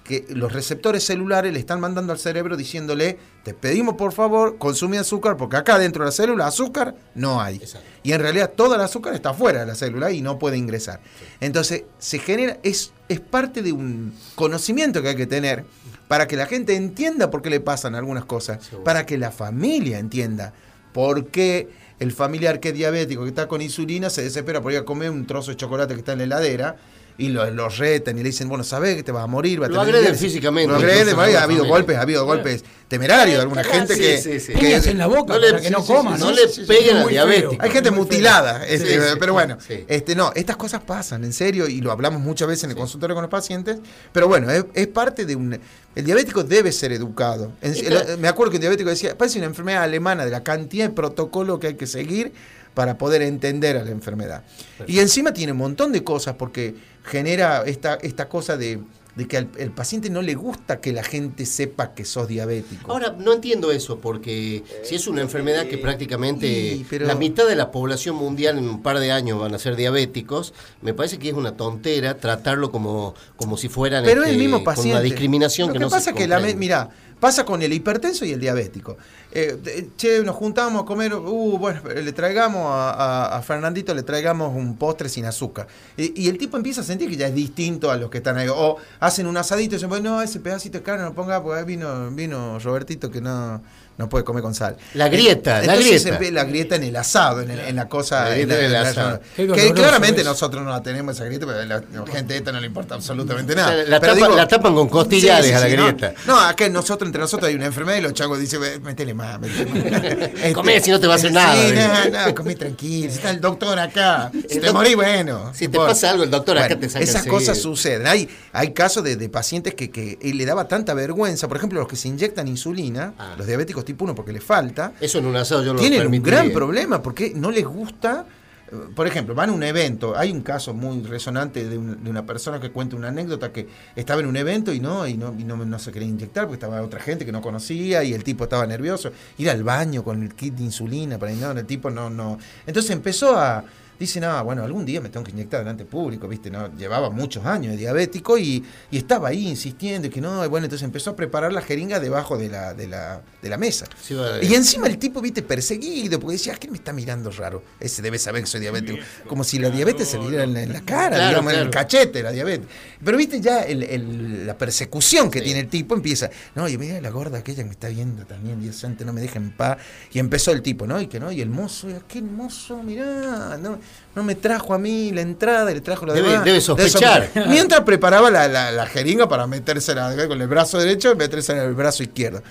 que los receptores celulares le están mandando al cerebro diciéndole, te pedimos por favor, consume azúcar porque acá dentro de la célula azúcar no hay. Exacto. Y en realidad toda el azúcar está fuera de la célula y no puede ingresar. Entonces, se genera, es, es parte de un conocimiento que hay que tener para que la gente entienda por qué le pasan algunas cosas, Seguro. para que la familia entienda por qué el familiar que es diabético, que está con insulina, se desespera por ir a comer un trozo de chocolate que está en la heladera y lo, lo retan y le dicen, bueno, sabés que te vas a morir, va a Lo tener agreden diabetes". físicamente, Lo agreden, ha a habido golpes, ha habido golpes temerarios de alguna gente Sí, que, sí, sí. que- en la boca No le- para que no coma, sí, ¿no? no le peguen muy diabético. hay gente mutilada, este, Sí, sí. pero bueno, Sí. este no, estas cosas pasan, en serio, y lo hablamos muchas veces en el consultorio con los pacientes, pero bueno, es, es parte de un... El diabético debe ser educado. En- el- me acuerdo que el diabético decía, parece una enfermedad alemana de la cantidad de protocolo que hay que seguir para poder entender a la enfermedad. Y encima tiene un montón de cosas porque genera esta, esta cosa de de que al el paciente no le gusta que la gente sepa que sos diabético. Ahora, no entiendo eso, porque si es una enfermedad que prácticamente y, pero- la mitad de la población mundial en un par de años van a ser diabéticos, me parece que es una tontera tratarlo como, como si fueran Pero es este, el mismo con paciente. una discriminación Lo que, que no pasa se es que la mira, pasa con el hipertenso y el diabético. Eh, che, nos juntamos a comer, uh, bueno, le traigamos a, Fernandito, le traigamos un postre sin azúcar. Y, el tipo empieza a sentir que ya es distinto a los que están ahí. O hacen un asadito y dicen, bueno, no, ese pedacito de carne no ponga porque ahí vino, vino Robertito que no, no puede comer con sal. La grieta, la grieta. se ve la grieta en el asado, en, el- en la cosa. La en la- en el en la- asado. Que claramente nosotros no la tenemos esa grieta, pero a la, la gente esta no le importa absolutamente O sea, nada. la, Pero tapa- digo- la tapan con costillares a la ¿no? grieta. No, acá nosotros, entre nosotros hay una enfermedad y los chagos dicen, "Ve, métele más, métele más. Este, Comé, si no te va a hacer nada, Sí, no, no, comí tranquilo. Si está el doctor acá, si El te doc- morís, bueno. si no te pasa algo, el doctor acá te saca Esas cosas suceden. Hay, hay casos de, de pacientes que, que eh, le daba tanta vergüenza, por ejemplo, los que se inyectan insulina, Ah. los diabéticos tipo 1 porque les falta, Eso en un asado yo lo tienen un gran problema porque no les gusta. eh, Por ejemplo, van a un evento. Hay un caso muy resonante de, un- de una persona que cuenta una anécdota que estaba en un evento y no y no, y no, no se quería inyectar porque estaba otra gente que no conocía y el tipo estaba nervioso. Ir al baño con el kit de insulina para no, el tipo no, no. Entonces empezó a. Dice, no, bueno, algún día me tengo que inyectar delante público, ¿viste? No, llevaba muchos años de diabético y, y estaba ahí insistiendo y que no, y bueno, entonces empezó a preparar la jeringa debajo de la, de la, de la mesa. Sí, va- Y encima el tipo, viste, perseguido, porque decía, ¿quién me está mirando raro? Ese debe saber que soy diabético. Como si la diabetes se le diera en la, en la cara, Claro, digamos, en el cachete, la diabetes. Pero viste ya el- el- la persecución que tiene el tipo empieza, no, y mira la gorda aquella que me está viendo también, Dios santo, no me deja en paz. Y empezó el tipo, ¿no? Y que no, y el mozo, qué mozo, mirá, no, no me trajo a mí la entrada, le trajo la Debe- demás. debe sospechar. Mientras preparaba la, la- la jeringa para metérsela con el brazo derecho y metérsela en el brazo izquierdo.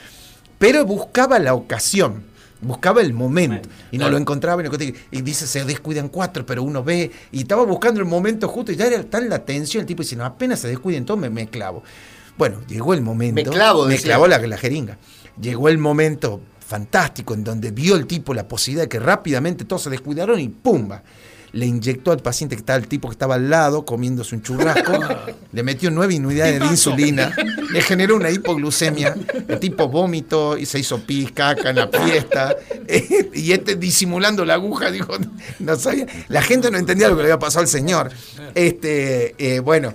Pero buscaba la ocasión. Buscaba el momento y no lo encontraba y, encontraba. y dice se descuidan cuatro pero uno ve y estaba buscando el momento justo y ya era tan la tensión el tipo dice no apenas se descuiden todos me, me clavo bueno llegó el momento Me clavo, me decía. clavó la, la jeringa llegó el momento fantástico en donde vio el tipo la posibilidad de que rápidamente todos se descuidaron y pumba le inyectó al paciente que estaba el tipo que estaba al lado comiéndose un churrasco, le metió nueve unidades de insulina, le generó una hipoglucemia, el tipo vómito y se hizo pis, caca en la fiesta, eh, y este disimulando la aguja, dijo, no sabía, la gente no entendía lo que le había pasado al señor. Este, eh, bueno,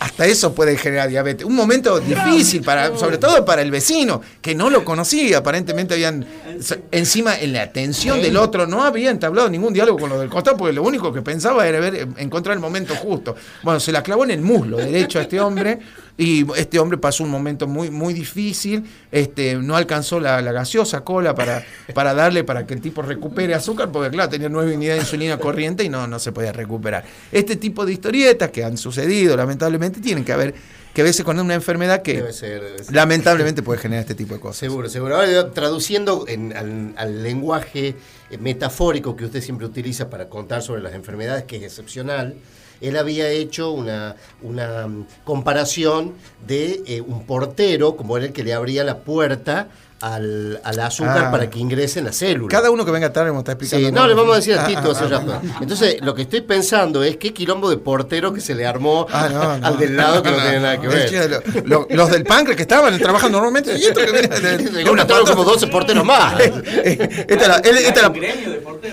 hasta eso puede generar diabetes. Un momento difícil, para, sobre todo para el vecino, que no lo conocía. Aparentemente habían, encima en la atención del otro, no había entablado ningún diálogo con lo del costado, porque lo único que pensaba era ver, eh, encontrar el momento justo. Bueno, se la clavó en el muslo derecho a este hombre, y este hombre pasó un momento muy, muy difícil, este, no alcanzó la, la gaseosa cola para, para darle para que el tipo recupere azúcar, porque claro, tenía nueve unidades de insulina corriente y no, no se podía recuperar. Este tipo de historietas que han sucedido, lamentablemente, tienen que haber que verse con una enfermedad que Debe ser, debe ser. lamentablemente puede generar este tipo de cosas. Seguro, seguro. Ahora, traduciendo en- al, al lenguaje eh, metafórico que usted siempre utiliza para contar sobre las enfermedades, que es excepcional, él había hecho una, una mm, comparación de eh, un portero, como era el que le abría la puerta al, al azúcar Ah. para que ingrese en la célula. Cada uno que venga tarde me está explicando. Sí, no, le vamos a decir a Ah, Tito ah, hace ah, rato. Entonces, lo que estoy pensando es qué quilombo de portero que se le armó Ah, no, no. al del lado que no, tiene nada que Es ver. lo- lo- los del páncreas que estaban trabajando normalmente. Y esto que viene de- de Llegó una una como patota. 12 porteros más. Esta es la- él- esta es la-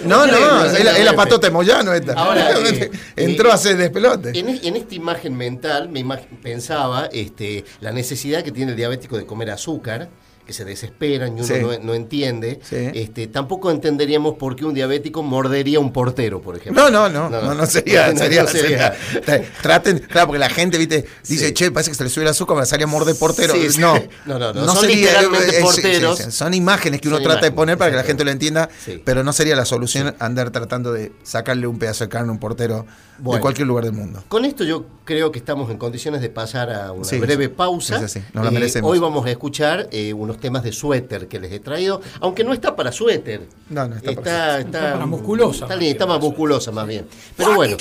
no, no, es la, es la patota de Moyano esta. Ahora, eh, Entró eh, a hacer despelote. En, en esta imagen mental me imag- pensaba este, la necesidad que tiene el diabético de comer azúcar, que se desesperan y uno Sí. no, no entiende. Sí. Este, tampoco entenderíamos por qué un diabético mordería un portero, por ejemplo. No, no, no, no, no, sería, No, sería, no sería. sería- Traten, claro, porque la gente, viste, dice, Sí. che, parece que se le sube el azúcar, me salía a morder portero. No, No, no, no, son literalmente eh, sí, porteros. son imágenes que uno trata de poner para que la gente lo entienda, pero no sería la solución andar tratando de sacarle un pedazo de carne a un portero Bueno. de cualquier lugar del mundo. Con esto yo creo que estamos en condiciones de pasar a una breve pausa. Sí, sí, sí, nos la Eh, merecemos. hoy vamos a escuchar eh, unos temas de suéter que les he traído, aunque no está para suéter. No, no está para está, Está para musculosa, Está, más está musculosa más bien. Pero bueno,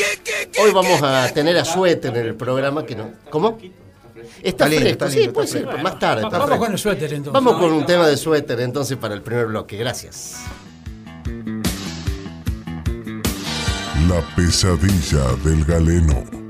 hoy vamos a tener a suéter en el programa que no. ¿Cómo? Está, Está lindo, fresco, está sí, lindo, puede está ser, más tarde. Va- está Vamos fresco. con el suéter entonces. Vamos con un tema de suéter entonces para el primer bloque. Gracias. La pesadilla del galeno.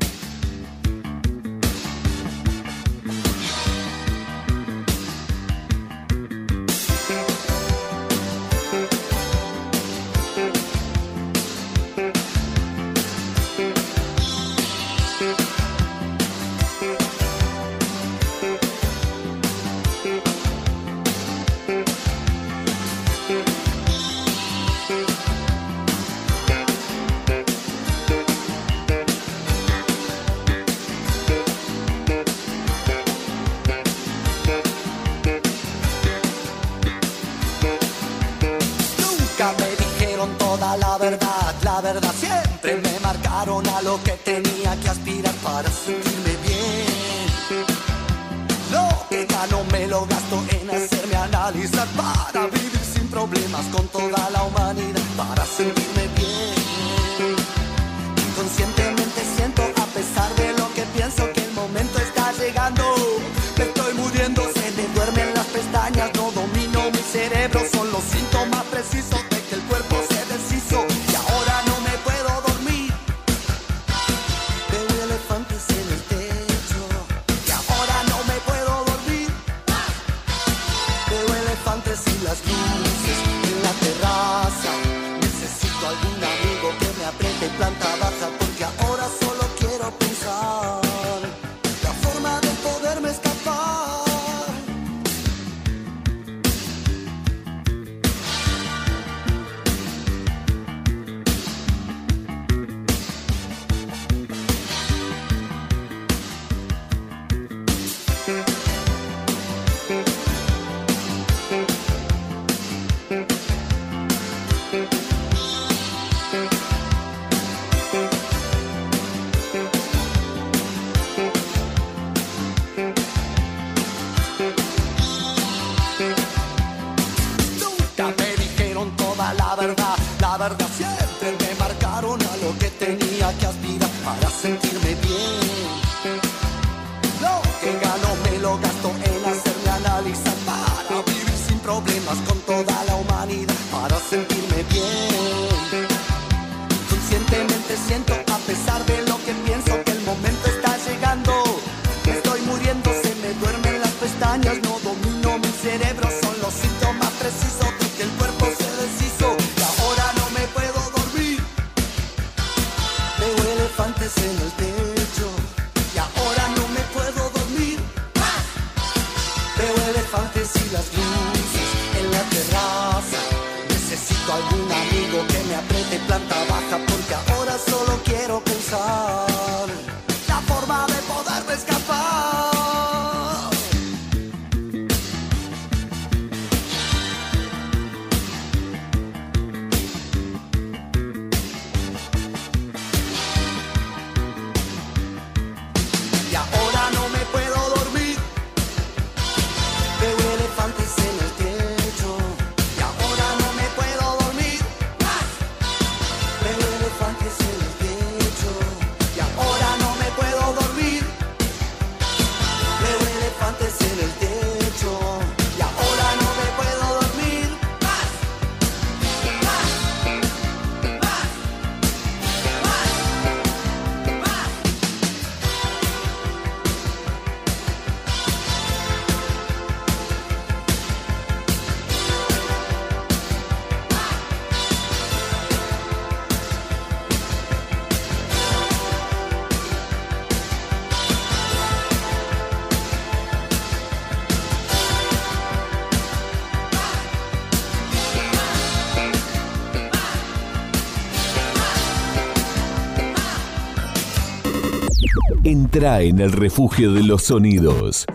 en el refugio de los sonidos.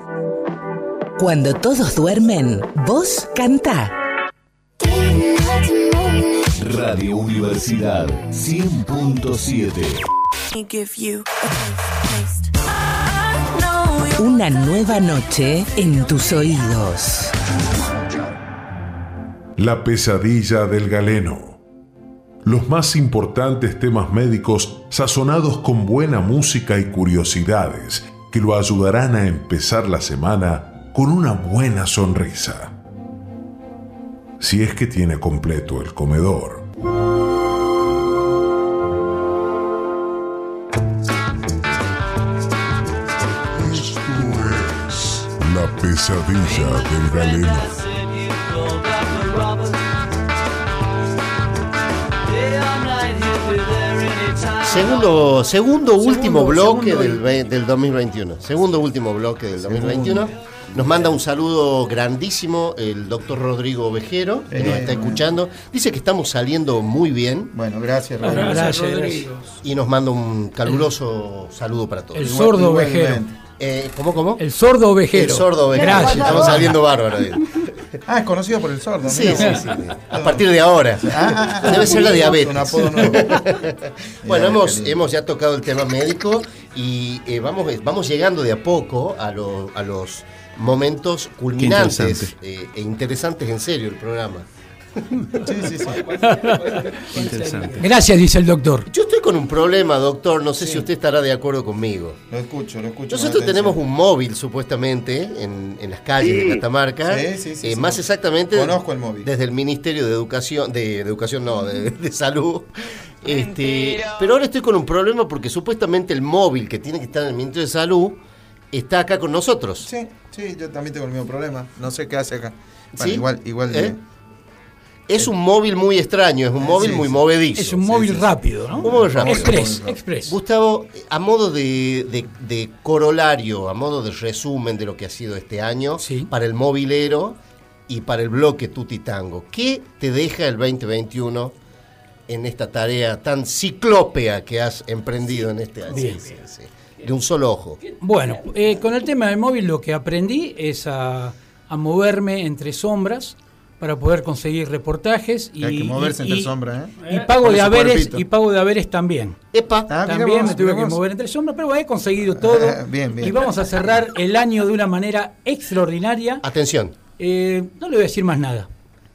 Cuando todos duermen, vos canta. Radio Universidad 100.7 Una nueva noche en tus oídos. La pesadilla del galeno. Los más importantes temas médicos sazonados con buena música y curiosidades que lo ayudarán a empezar la semana con una buena sonrisa. Si es que tiene completo el comedor. Esto es la pesadilla del galeno. Segundo, segundo último bloque. Del, del, 2021. Segundo último bloque del 2021. Nos manda un saludo grandísimo el doctor Rodrigo Vejero, que nos eh. está escuchando. Dice que estamos saliendo muy bien. Bueno, gracias, Rodrigo. Gracias, Rodrigo. Y nos manda un caluroso saludo para todos. El sordo Vejero. Eh, ¿Cómo, cómo? El sordo Vejero. El sordo Vejero. Gracias. Estamos saliendo bárbaro. Ah, es conocido por el sordo. Sí, sí, sí. A partir de ahora. Ah, ah, Debe ser la un diabetes. apodo nuevo. bueno, hemos, hemos ya tocado el tema médico y eh, vamos, vamos llegando de a poco a, lo- a los momentos culminantes interesante. eh, e interesantes en serio el programa. Sí, sí, sí. Interesante. Gracias, dice el doctor. Yo estoy con un problema, doctor, no sé si usted estará de acuerdo conmigo. Lo escucho, lo escucho. Nosotros tenemos un móvil supuestamente en, en las calles de Catamarca. Sí, sí, sí, Eh, sí. más exactamente Conozco el móvil. desde el Ministerio de Educación, de, de Educación no, de, de Salud. Este, pero ahora estoy con un problema porque supuestamente el móvil que tiene que estar en el Ministerio de Salud está acá con nosotros. Sí, sí, yo también tengo el mismo problema. No sé qué hace acá. Bueno, ¿Sí? igual, igual. ¿Eh? Es un móvil muy extraño, es un móvil sí, muy sí. movedizo. Es un móvil rápido, ¿no? Un móvil rápido. Express, express. Gustavo, a modo de, de- de corolario, a modo de resumen de lo que ha sido este año para el movilero y para el bloque Tuti Tango, ¿qué te deja el 2021 en esta tarea tan ciclópea que has emprendido en este año? Bien. Sí, sí, sí. De un solo ojo. Bueno, eh, con el tema del móvil lo que aprendí es a, a moverme entre sombras para poder conseguir reportajes y, Hay que moverse y- entre y- sombras, ¿eh? y pago de haberes cuerpito. y pago de haberes también. Epa, Ah, también vos, me tuve que vos. mover entre sombras, pero he conseguido todo. Ah, bien, bien. Y vamos a cerrar el año de una manera extraordinaria. Atención. Eh, no le voy a decir más nada.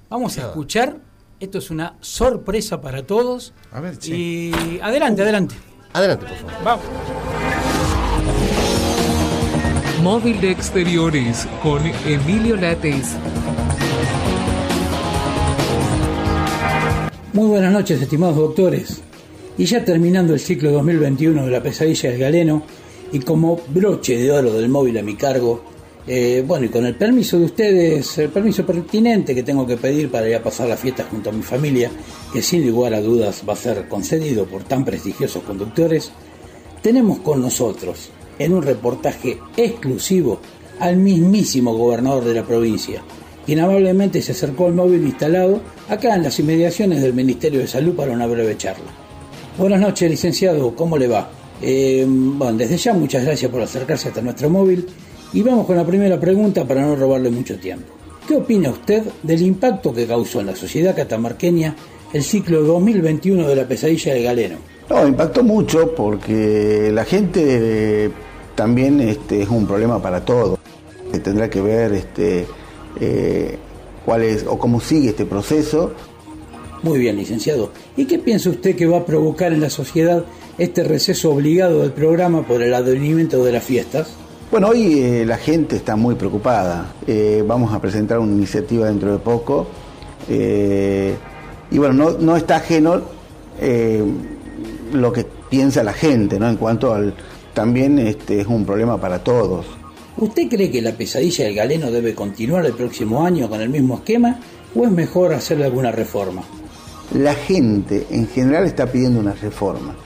Vamos a escuchar. Esto es una sorpresa para todos. A ver, che. Y adelante, adelante. Adelante, por favor. Vamos. Móvil de exteriores con Emilio Lates. Muy buenas noches, estimados doctores. Y ya terminando el ciclo 2021 de la pesadilla del galeno, y como broche de oro del móvil a mi cargo, eh, bueno, y con el permiso de ustedes, el permiso pertinente que tengo que pedir para ir a pasar la fiesta junto a mi familia, que sin lugar a dudas va a ser concedido por tan prestigiosos conductores, tenemos con nosotros, en un reportaje exclusivo, al mismísimo gobernador de la provincia, quien amablemente se acercó al móvil instalado acá en las inmediaciones del Ministerio de Salud para una breve charla. Buenas noches, licenciado, ¿cómo le va? Eh, bueno, desde ya muchas gracias por acercarse hasta nuestro móvil y vamos con la primera pregunta para no robarle mucho tiempo. ¿Qué opina usted del impacto que causó en la sociedad catamarqueña el ciclo 2021 de la pesadilla de Galeno? No, impactó mucho porque la gente eh, también este, es un problema para todos. Tendrá que ver este, eh, cuál es o cómo sigue este proceso. Muy bien, licenciado. ¿Y qué piensa usted que va a provocar en la sociedad este receso obligado del programa por el advenimiento de las fiestas? Bueno, hoy eh, la gente está muy preocupada. Eh, vamos a presentar una iniciativa dentro de poco. Eh, y bueno, no, no está ajeno lo que piensa la gente, ¿no? En cuanto al. También este, es un problema para todos. ¿Usted cree que la pesadilla del galeno debe continuar el próximo año con el mismo esquema o es mejor hacerle alguna reforma? La gente en general está pidiendo una reforma.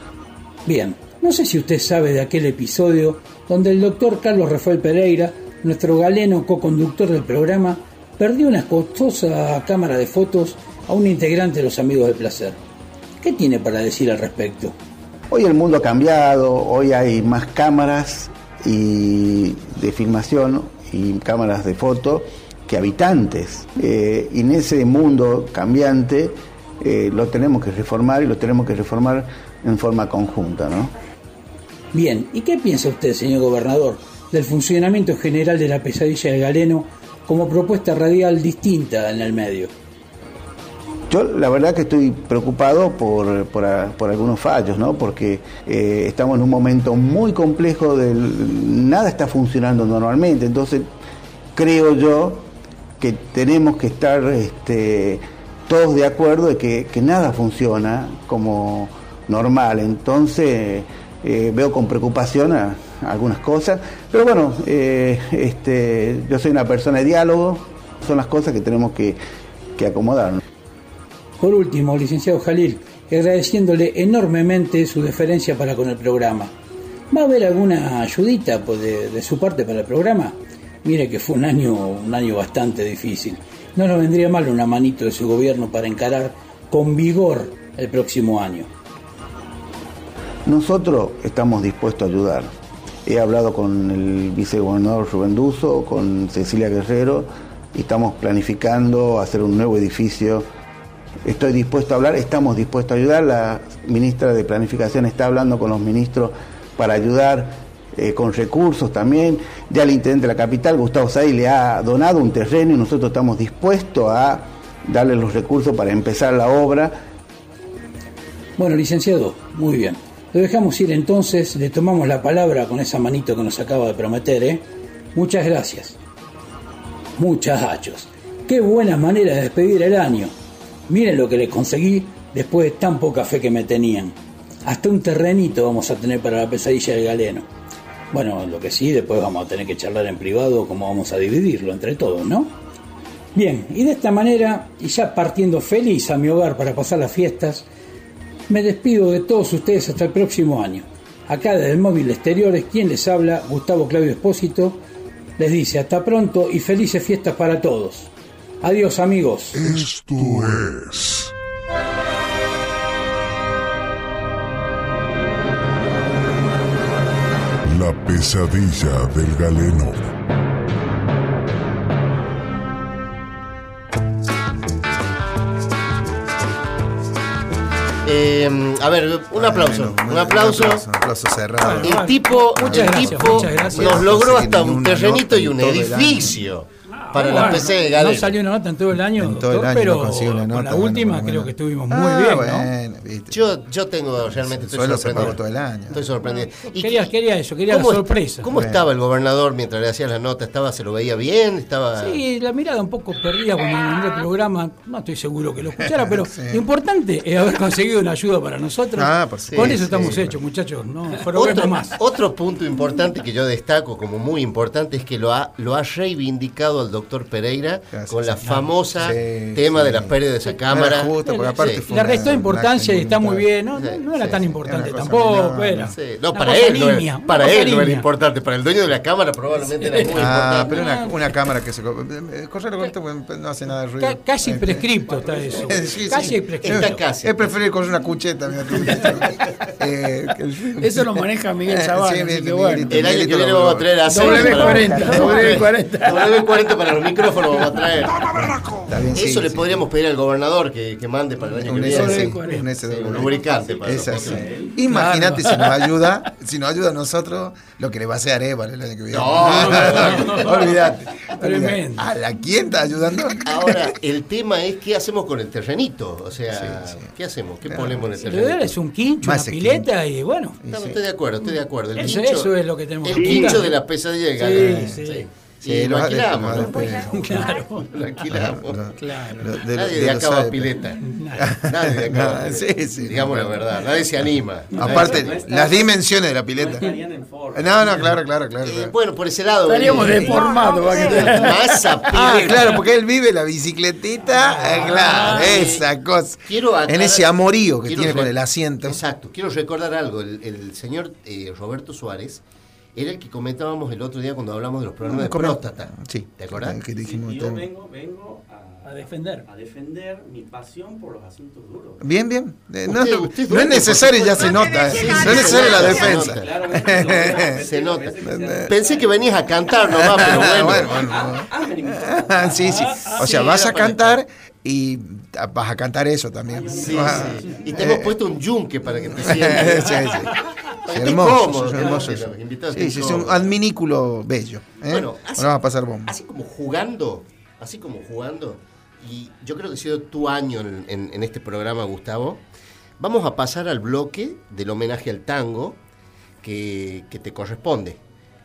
Bien, no sé si usted sabe de aquel episodio donde el doctor Carlos Rafael Pereira, nuestro galeno co-conductor del programa, perdió una costosa cámara de fotos a un integrante de los Amigos del Placer. ¿Qué tiene para decir al respecto? Hoy el mundo ha cambiado, hoy hay más cámaras y de filmación y cámaras de foto que habitantes. Eh, y en ese mundo cambiante eh, lo tenemos que reformar y lo tenemos que reformar en forma conjunta, ¿no? Bien, ¿y qué piensa usted, señor gobernador, del funcionamiento general de la pesadilla del galeno como propuesta radial distinta en el medio? Yo la verdad que estoy preocupado por, por, algunos fallos, ¿no? Porque eh, estamos en un momento muy complejo, del, nada está funcionando normalmente, entonces creo yo que tenemos que estar este, todos de acuerdo de que, nada funciona como normal, entonces eh, veo con preocupación algunas cosas, pero bueno, eh, este, yo soy una persona de diálogo, son las cosas que tenemos que, que acomodar. Por último, licenciado Jalil, agradeciéndole enormemente su deferencia para con el programa. ¿Va a haber alguna ayudita pues, de, de su parte para el programa? Mire que fue un año, un año bastante difícil. No nos vendría mal una manito de su gobierno para encarar con vigor el próximo año. Nosotros estamos dispuestos a ayudar. He hablado con el vicegobernador Rubén Duso, con Cecilia Guerrero y estamos planificando hacer un nuevo edificio. Estoy dispuesto a hablar, estamos dispuestos a ayudar. La ministra de Planificación está hablando con los ministros para ayudar eh, con recursos también. Ya el intendente de la capital, Gustavo Say, le ha donado un terreno y nosotros estamos dispuestos a darle los recursos para empezar la obra. Bueno, licenciado, muy bien. Lo dejamos ir entonces, le tomamos la palabra con esa manito que nos acaba de prometer, ¿eh? Muchas gracias. Muchachos, qué buena manera de despedir el año. Miren lo que le conseguí después de tan poca fe que me tenían. Hasta un terrenito vamos a tener para la pesadilla del galeno. Bueno, lo que sí, después vamos a tener que charlar en privado cómo vamos a dividirlo entre todos, ¿no? Bien, y de esta manera, y ya partiendo feliz a mi hogar para pasar las fiestas, me despido de todos ustedes hasta el próximo año. Acá desde el móvil exteriores, quien les habla, Gustavo Claudio Espósito, les dice hasta pronto y felices fiestas para todos. Adiós amigos. Esto es. La pesadilla del galeno. Eh, a ver, un aplauso. Bueno, un aplauso. Un aplauso cerrado. El tipo, Muchas el gracias, tipo muchas gracias. nos logró No hasta un terrenito y un edificio para la Bueno, PC de No Galeno. salió una nota en todo el año, En todo el doctor, año pero no con nota. la bueno, última bueno, creo que estuvimos muy Ah, bien, ¿no? bueno, viste. Yo, yo tengo realmente estoy sorprendido. todo el año. Estoy sorprendido. ¿Y Quería, quería eso, quería la ¿Cómo, est- sorpresa. ¿Cómo estaba el gobernador mientras le hacías la nota? ¿Estaba, ¿Se lo veía bien? ¿Estaba... Sí, la mirada un poco perdida cuando el programa. No estoy seguro que lo escuchara, pero lo importante es haber conseguido una ayuda para nosotros. Ah, por sí, Con eso sí, estamos sí. hechos, muchachos. No Otro, más. otro punto importante que yo destaco como muy importante es que lo ha, lo ha reivindicado al doctor Pereira Gracias, con la sí. famosa Sí, tema sí. de las pérdidas de esa cámara. Justo, porque aparte Sí. fue Le restó importancia y está muy bien. No, Sí, no era sí, tan importante tampoco. menor. era Sí, No, para él, no era- para él no era importante, para el dueño de la cámara probablemente era muy Ah, importante. pero una, una cámara que se. co- eh, Correr con esto pues, no hace nada de ruido. Ca- casi Eh, prescripto está eso. Casi prescripto. Está casi. Es preferible correr una cucheta. mira, eh, Eso lo maneja Miguel Eh, bien. El año que viene vamos a traer a W40, W40. W40 para los micrófonos vamos a traer. Está bien, sí, Eso le sí. podríamos pedir al gobernador que, que mande para el año que Un viene. S, Sí, un un lubricante para. Imagínate si nos ayuda, si nos ayuda a nosotros, lo que le va a hacer Arevalo el año que viene. No, no, no, no. Olvídate. Tremendo. olvídate. ¿A la quién está ayudando? Ahora, el tema es qué hacemos con el terrenito. O sea, ¿qué hacemos? ¿Qué ponemos en el terrenito? es un quincho, Más una pileta y bueno. No, Estoy de acuerdo, estoy de acuerdo. El Eso- quincho- eso es lo que tenemos El que quincho de la pesadilla de Sí, Galán. Sí. Y lo alquilamos. Claro. Lo alquilamos. Claro. De- Nadie de acá va a pileta. Nadie de acá va sí, sí, Digamos no, la verdad. Nadie se anima. Aparte, Nadie las dimensiones de la pileta. No, no, claro, claro, claro. Eh, claro. bueno, por ese lado. Estaríamos eh, deformados. va que- Masa Ah, pileta. claro, porque él vive la bicicletita, eh, claro, Ah, esa cosa. Quiero aclarar- en ese amorío que tiene con el asiento. Exacto. Quiero recordar algo. El, el señor eh, Roberto Suárez era el que comentábamos el otro día cuando hablamos de los problemas de ¿Cómo? próstata. Sí. ¿Te acordás? Que dijimos, Yo está- vengo, vengo a, A defender. a defender mi pasión por los asuntos duros. Bien, bien. Eh, no, Usted- no usted es necesario, ya se nota. eh. Sí, sí, no es necesaria la se defensa. nota. Se nota. Pensé que venías a cantar nomás, pero bueno. Bueno, sí, sí. O sea, Sí, vas a cantar y vas a cantar eso también. Sí, sí. Y te hemos puesto un yunque para que te Sí, sientas. sí. Sí, estés hermoso, cómodo, sí, es un adminículo bello. ¿eh? Bueno, así, Ahora va a pasar bomba. así como jugando, así como jugando, y yo creo que ha sido tu año en, en- en este programa, Gustavo, vamos a pasar al bloque del homenaje al tango que, que te corresponde.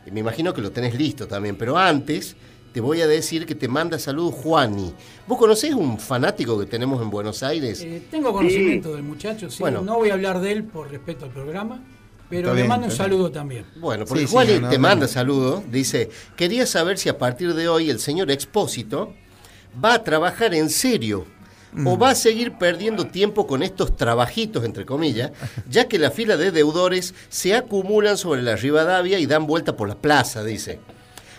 Y me imagino que lo tenés listo también, pero antes te voy a decir que te manda saludos Juani. ¿Vos conocés un fanático que tenemos en Buenos Aires? Eh, tengo conocimiento del muchacho, sí. Bueno. No voy a hablar de él por respeto al programa, pero le mando un saludo también. Bueno, porque Sí, no, no, te no. manda saludos. Dice, quería saber si a partir de hoy el señor Expósito va a trabajar en serio Mm. o va a seguir perdiendo tiempo con estos trabajitos, entre comillas, ya que la fila de deudores se acumulan sobre la Rivadavia y dan vuelta por la plaza, dice.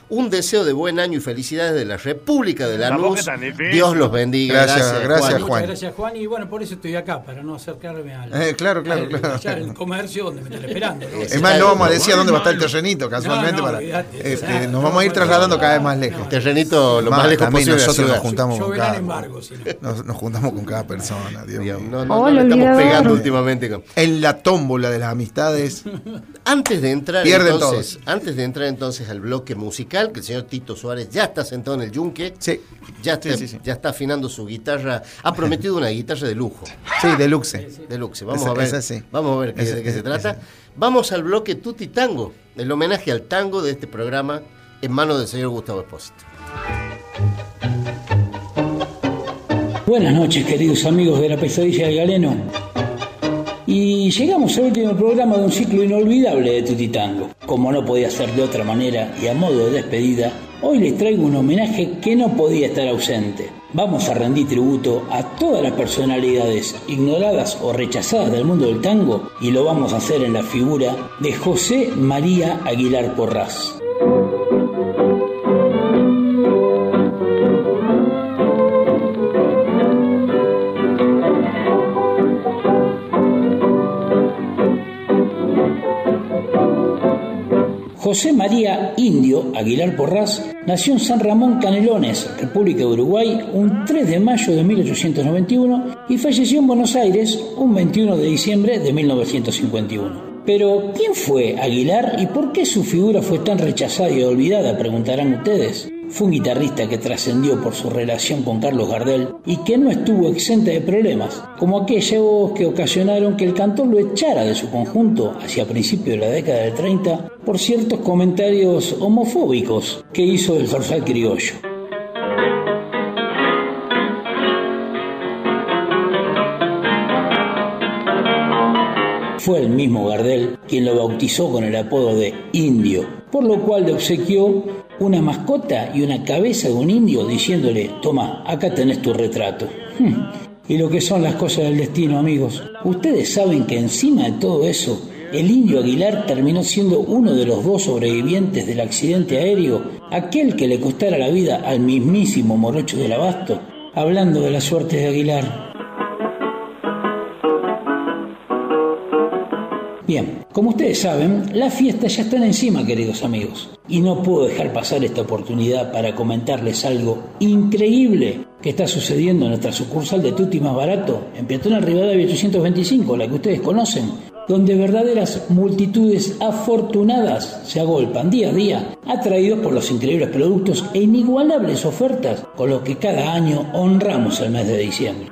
Un deseo de buen año y felicidades de la República de Tampoco Lanús. Dios los bendiga. Gracias, gracias, Juan. gracias, Juan. Y bueno, por eso estoy acá, para no acercarme al, Eh, claro, claro, al- claro. al comercio donde me están esperando. ¿no? Es más, no vamos a decir dónde va a estar el terrenito, casualmente. No, no, para, este, nos no, vamos a ir trasladando cada vez más lejos. Terrenito lo más lejos también posible la nosotros nos juntamos con cada embargo, si no. nos, nos juntamos con cada persona, Dios mío. No, no, estamos pegando últimamente. con- En la tómbola de las amistades. Antes de entrar entonces, antes de entrar entonces al bloque musical, que el señor Tito Suárez ya está sentado en el yunque, Sí. ya está, Sí, sí, sí. ya está afinando su guitarra, ha prometido una guitarra de lujo, Sí, deluxe. deluxe. Vamos Esa- a ver, esa sí. vamos a ver qué- Esa- de qué se trata. esa. Vamos al bloque Tutti Tango, el homenaje al tango de este programa en manos del señor Gustavo Espósito. Buenas noches, queridos amigos de la pesadilla del galeno. Y llegamos al último programa de un ciclo inolvidable de Tutitango. Como no podía ser de otra manera y a modo de despedida, hoy les traigo un homenaje que no podía estar ausente. Vamos a rendir tributo a todas las personalidades ignoradas o rechazadas del mundo del tango y lo vamos a hacer en la figura de José María Aguilar Porras. José María Indio Aguilar Porras nació en San Ramón Canelones, República de Uruguay, un 3 de mayo de 1891 y falleció en Buenos Aires un 21 de diciembre de 1951. Pero, ¿quién fue Aguilar y por qué su figura fue tan rechazada y olvidada? Preguntarán ustedes. Fue un guitarrista que trascendió por su relación con Carlos Gardel y que no estuvo exenta de problemas, como aquellos que ocasionaron que el cantor lo echara de su conjunto hacia principios de la década del 30 por ciertos comentarios homofóbicos que hizo del zorzal criollo. Fue el mismo Gardel quien lo bautizó con el apodo de Indio, por lo cual le obsequió una mascota y una cabeza de un indio diciéndole, toma, acá tenés tu retrato. Hmm. Y lo que son las cosas del destino, amigos. Ustedes saben que encima de todo eso, el indio Aguilar terminó siendo uno de los dos sobrevivientes del accidente aéreo, aquel que le costara la vida al mismísimo Morocho del Abasto. Hablando de la suerte de Aguilar, Bien, como ustedes saben, las fiestas ya están encima, queridos amigos. Y no puedo dejar pasar esta oportunidad para comentarles algo increíble que está sucediendo en nuestra sucursal de Tutti Más Barato, en Peatonal Rivadavia 825, la que ustedes conocen, donde verdaderas multitudes afortunadas se agolpan día a día, atraídos por los increíbles productos e inigualables ofertas con los que cada año honramos el mes de diciembre.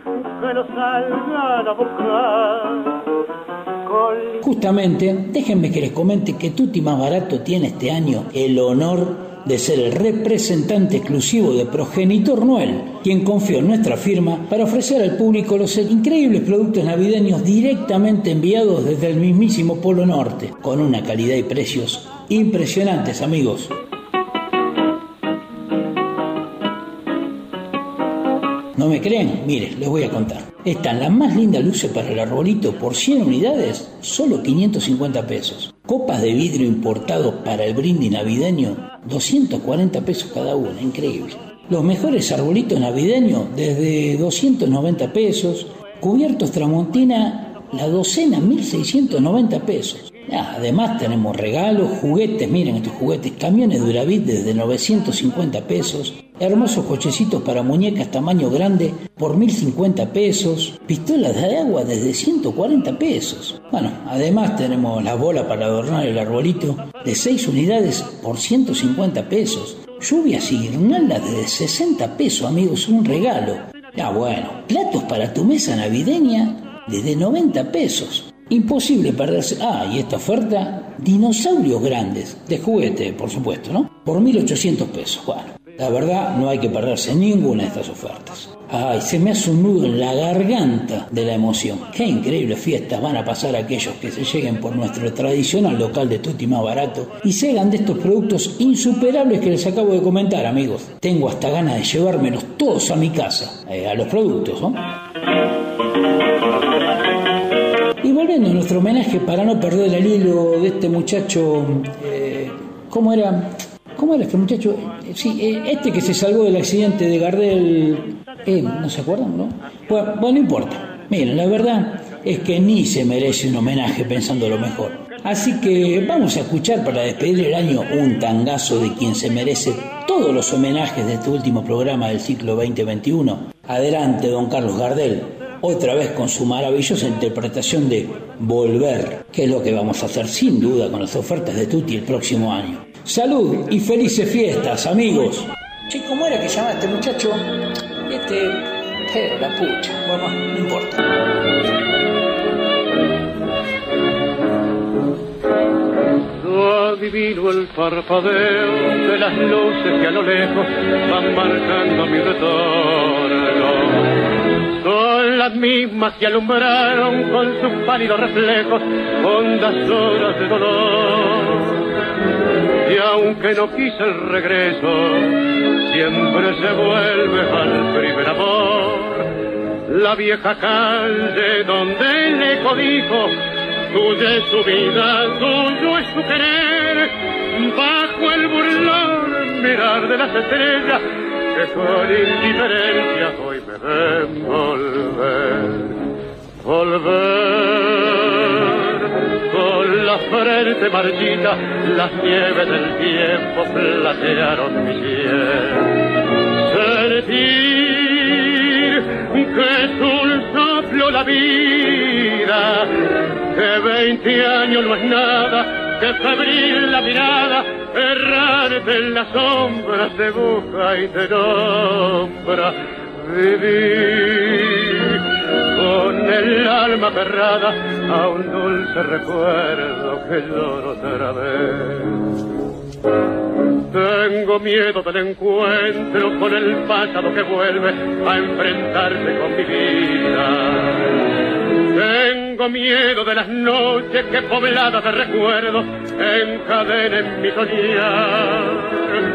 Justamente, déjenme que les comente que Tutti Más Barato tiene este año el honor de ser el representante exclusivo de Progenitor Noel, quien confió en nuestra firma para ofrecer al público los increíbles productos navideños directamente enviados desde el mismísimo Polo Norte, con una calidad y precios impresionantes, amigos. ¿No me creen? Mire, les voy a contar. Están las más lindas luces para el arbolito por 100 unidades, solo 550 pesos. Copas de vidrio importados para el brindis navideño, 240 pesos cada una, increíble. Los mejores arbolitos navideños desde 290 pesos. Cubiertos Tramontina, la docena 1690 pesos. Ah, Además tenemos regalos, juguetes, miren estos juguetes, camiones Duravit desde 950 pesos, hermosos cochecitos para muñecas tamaño grande por 1050 pesos, pistolas de agua desde 140 pesos. Bueno, además tenemos la bola para adornar el arbolito de 6 unidades por 150 pesos. Lluvias y guirnaldas de 60 pesos, amigos, un regalo. Ah, bueno, platos para tu mesa navideña desde 90 pesos. Imposible perderse. Ah, y esta oferta, dinosaurios grandes, de juguete, por supuesto, ¿no? Por 1800 pesos. Bueno, la verdad, no hay que perderse ninguna de estas ofertas. Ay, se me hace un nudo en la garganta de la emoción. Qué increíbles fiestas van a pasar aquellos que se lleguen por nuestro tradicional local de Tutti más barato y se hagan de estos productos insuperables que les acabo de comentar, amigos. Tengo hasta ganas de llevármelos todos a mi casa, eh, a los productos, ¿no? Y volviendo a nuestro homenaje para no perder el hilo de este muchacho, eh, ¿cómo era? ¿Cómo era este muchacho? Eh, Sí, eh, este que se salvó del accidente de Gardel. eh, ¿No se acuerdan, no? Bueno, no importa. Miren, la verdad es que ni se merece un homenaje pensando lo mejor. Así que vamos a escuchar para despedir el año un tangazo de quien se merece todos los homenajes de este último programa del ciclo 2021. Adelante, don Carlos Gardel. Otra vez con su maravillosa interpretación de Volver, que es lo que vamos a hacer sin duda con las ofertas de Tutti el próximo año. Salud y felices fiestas, amigos. Che, ¿cómo era que se llama este muchacho? Este. Pero la pucha. Bueno, no importa. adivino el parpadeo de las luces que a lo lejos van marcando mi retorno. Son las mismas que alumbraron con sus pálidos reflejos hondas horas de dolor. Y aunque no quise el regreso, siempre se vuelve al primer amor. La vieja calle donde el eco dijo Tuya es su vida, tuyo es su querer, bajo el burlón mirar de las estrellas que con indiferencia hoy me ven volver, volver. Con la frente marchita, las nieves del tiempo platearon mi piel. Sentir que es un soplo la vida, que veinte años no es nada, que febril la mirada, errarte en las sombras te busca y te nombra. Vivir con el alma aferrada a un dulce recuerdo que lloro otra vez. Tengo miedo del encuentro con el pasado que vuelve a enfrentarse con mi vida. Tengo miedo de las noches que pobladas de recuerdos encadenen mi soñar.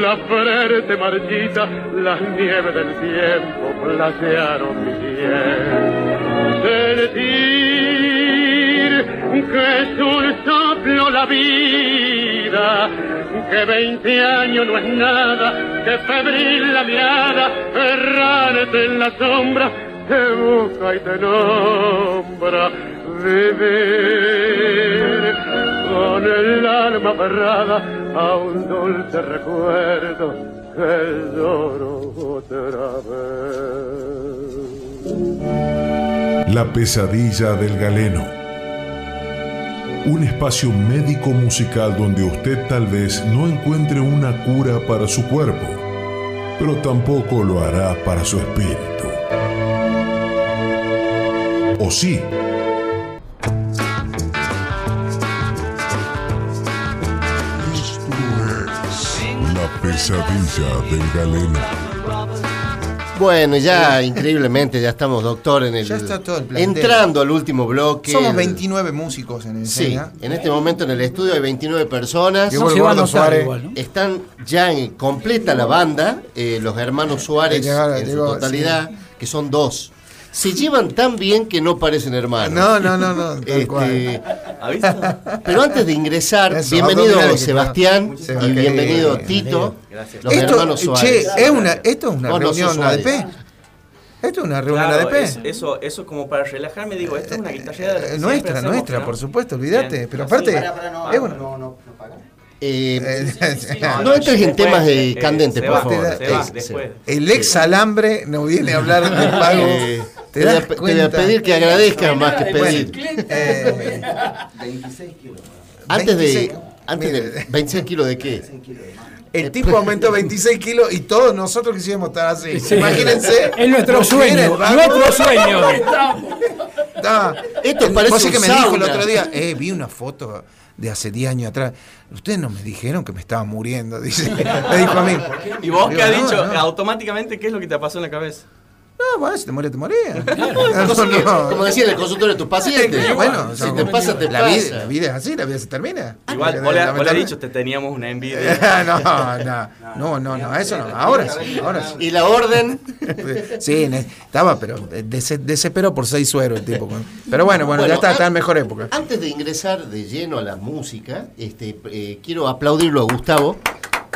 la frente marchita, las nieves del tiempo platearon mi piel. Sentir que es un soplo la vida, que veinte años no es nada, que febril la mirada, errante en la sombra, te busca y te nombra. Vivir con el alma aferrada a un dulce recuerdo que lloro otra vez. La pesadilla del galeno. Un espacio médico musical donde usted tal vez no encuentre una cura para su cuerpo, pero tampoco lo hará para su espíritu. ¿O sí? La pesadilla del galeno. Bueno, ya increíblemente ya estamos, doctor, en el. Ya está todo el plantel. Entrando al último bloque. Somos El- 29 músicos en Sí, escena. en este momento en el estudio hay 29 personas. Llegó el Gordo Suárez. Están ya en completa la banda, eh, los hermanos Suárez Llegó- en su totalidad, que son dos. Se llevan tan bien que no parecen hermanos. No, no, no, no, Este. Pero antes de ingresar, Eso, bienvenido Sebastián y bienvenido gracias. Tito, Gracias. los Esto, hermanos Suárez. che, es una, esto es una Vos no reunión. ADP. Esto es una reunión Claro, ADP. es- eso, eso como para relajarme, digo, esto es una guitarrera de la Eh, nuestra, hacemos, nuestra, ¿no? por supuesto, olvídate. Pero aparte, pará, no, es una- Eh, no, no entres en temas de eh, candentes, por favor. va, Eh, después. El ex alambre no viene a hablar de pago. Eh, ¿Te voy a te voy pedir que agradezcas más que pedir. Eh, 26 kilos. Antes de. 26, Antes mire. de. ¿26 kilos de qué? el tipo aumentó 26 kilos y todos nosotros quisimos estar así. Sí. Imagínense. Es nuestro sueño, nuestro sueño. Esto Eh, parece un que me dijo el sauna. otro día, eh, vi una foto de hace 10 años atrás. Ustedes no me dijeron que me estaba muriendo, dice. Me dijo a mí. ¿Y vos qué has no, dicho? no. Automáticamente, ¿qué es lo que te pasó en la cabeza? No, bueno, si te morías, te morías. No, como decía en el consultorio de tus pacientes. Bueno, si te pasa, te la pasa. Vida, la vida es así, la vida se termina. Igual, vos le, has dicho, te teníamos una envidia. no, no, no, no, no, eso no. Ahora sí, ahora sí. ¿Y la orden? Sí, estaba, pero des- desesperó por seis sueros el tipo. Pero bueno, bueno, Bueno, ya está, está en mejor época. Antes de ingresar de lleno a la música, este, eh, quiero aplaudirlo a Gustavo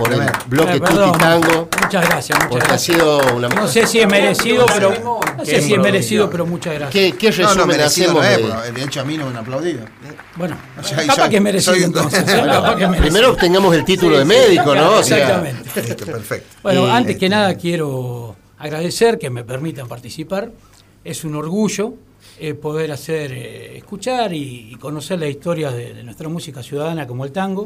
por el bloque Eh, perdón. Tango. Muchas gracias, muchas Porque ha gracias. sido una. No sé si es merecido, pero no sé si es merecido, pero muchas gracias. ¿Qué, resumen no, merecido no hacemos? es, de- de hecho a mí no me han aplaudido. Bueno, O sea, capaz yo que es merecido soy- entonces. ¿eh? Primero obtengamos el título de médico, ¿no? Exactamente. Listo, perfecto. Bueno, Eh, antes que nada quiero agradecer que me permitan participar. Es un orgullo eh, poder hacer, eh, escuchar y, y conocer la historia de, de nuestra música ciudadana como el tango.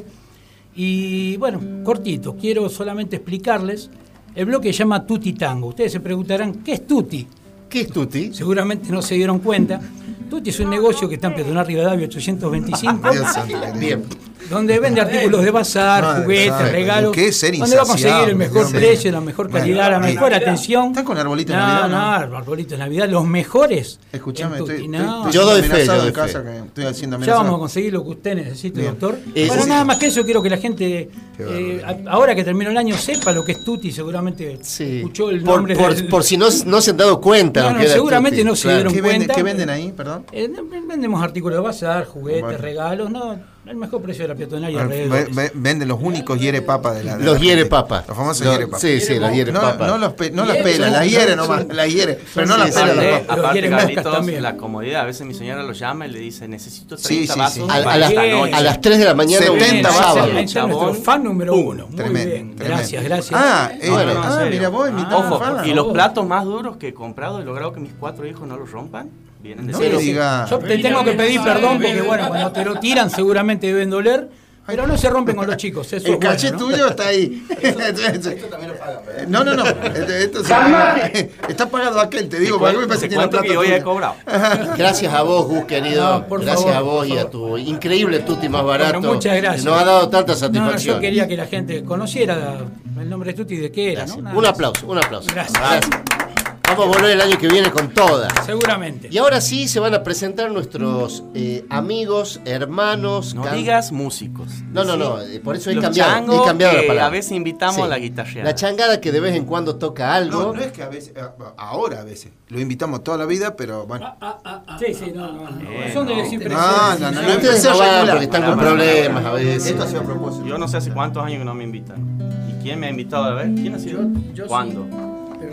Y bueno, cortito, quiero solamente explicarles. El bloque se llama Tutti Tango. Ustedes se preguntarán, ¿qué es Tutti? ¿Qué es Tutti? Seguramente no se dieron cuenta. Tutti es un negocio que está en Peatonal Rivadavia 825. Dios santo, querido. Bien. Donde vende artículos de bazar, Madre juguetes, regalos, qué ser donde va a conseguir el mejor Dios precio, la mejor calidad, la mejor atención. ¿Estás con arbolito de no, Navidad? No, arbolito de Navidad, los mejores. Escuchame, estoy, Tutti, estoy- no. estoy Yo doy fe, yo doy en casa fe. que estoy haciendo Ya vamos a conseguir lo que usted necesite, Bien. doctor. Eh, Pero sí. nada más que eso, quiero que la gente, eh, ahora que terminó el año, sepa lo que es Tutti. Seguramente Sí. escuchó el Por, nombre por, del- por si no, no se han dado cuenta. No, no, seguramente Tutti. no se Claro. dieron ¿Qué, venden, cuenta. ¿Qué venden ahí, perdón? Eh, vendemos artículos de bazar, juguetes, regalos, no, el mejor precio de la peatonal y Ah, Venden los únicos hiere papa de la. de Los la hiere papa. Los famosos Los- hiere papa. sí, sí, los hiere no, papa. No, los pe- no las son- las hiere nomás, las hiere. Pero sí, no las sí, pelan sí. las Aparte, aparte, Carlitos, también. la comodidad. A veces mi señora lo llama y le dice, necesito Sí, 30 sí, vasos. A, a las, esta noche. a las 3 de la mañana, un 70 Bien, sábado. ese es nuestro Chabón. fan número uno. Muy Tremendo, bien, tremendo. gracias, gracias. Ah, eh, No, no, ah, mira vos, invitado Ojo, y los platos más duros que he comprado y logrado que mis cuatro hijos no los rompan, vienen de No cero. me diga. Yo te tengo que pedir perdón porque, bueno, cuando te lo tiran seguramente deben doler, pero no se rompen con los chicos. Eso El es bueno, caché ¿no? tuyo está ahí. Esto también lo pagan. No, no, no. Esto, esto se- está pagado aquel, te digo, Te porque me parece que plata. que hoy he cobrado. Gracias a vos, Gus, querido. No, por gracias favor, a vos y a tu increíble Tutti más barato. Bueno, muchas gracias. Nos ha dado tanta No, no, satisfacción. yo quería que la gente conociera el nombre de Tuti y de qué era, Un aplauso, un aplauso. Gracias. Vamos a volver el año que viene con todas. Seguramente. Y ahora sí se van a presentar nuestros eh, amigos, hermanos. No can- digas músicos. No, no, no, eh, por eso he los cambiado, he cambiado la que palabra. A veces invitamos Sí. a la guitarreada. La changada que de vez en cuando toca algo. No, no es que a veces, ahora a veces. Lo invitamos toda la vida, pero bueno. Sí, sí, no, no. no. Eh, Son de no. decir No, no, no, no, Ustedes no van porque están con problemas a veces. Esto ha sido a propósito. Yo no sé hace cuántos años que no me invitan. ¿Y quién me ha invitado a ver? ¿Quién ha sido? ¿Cuándo?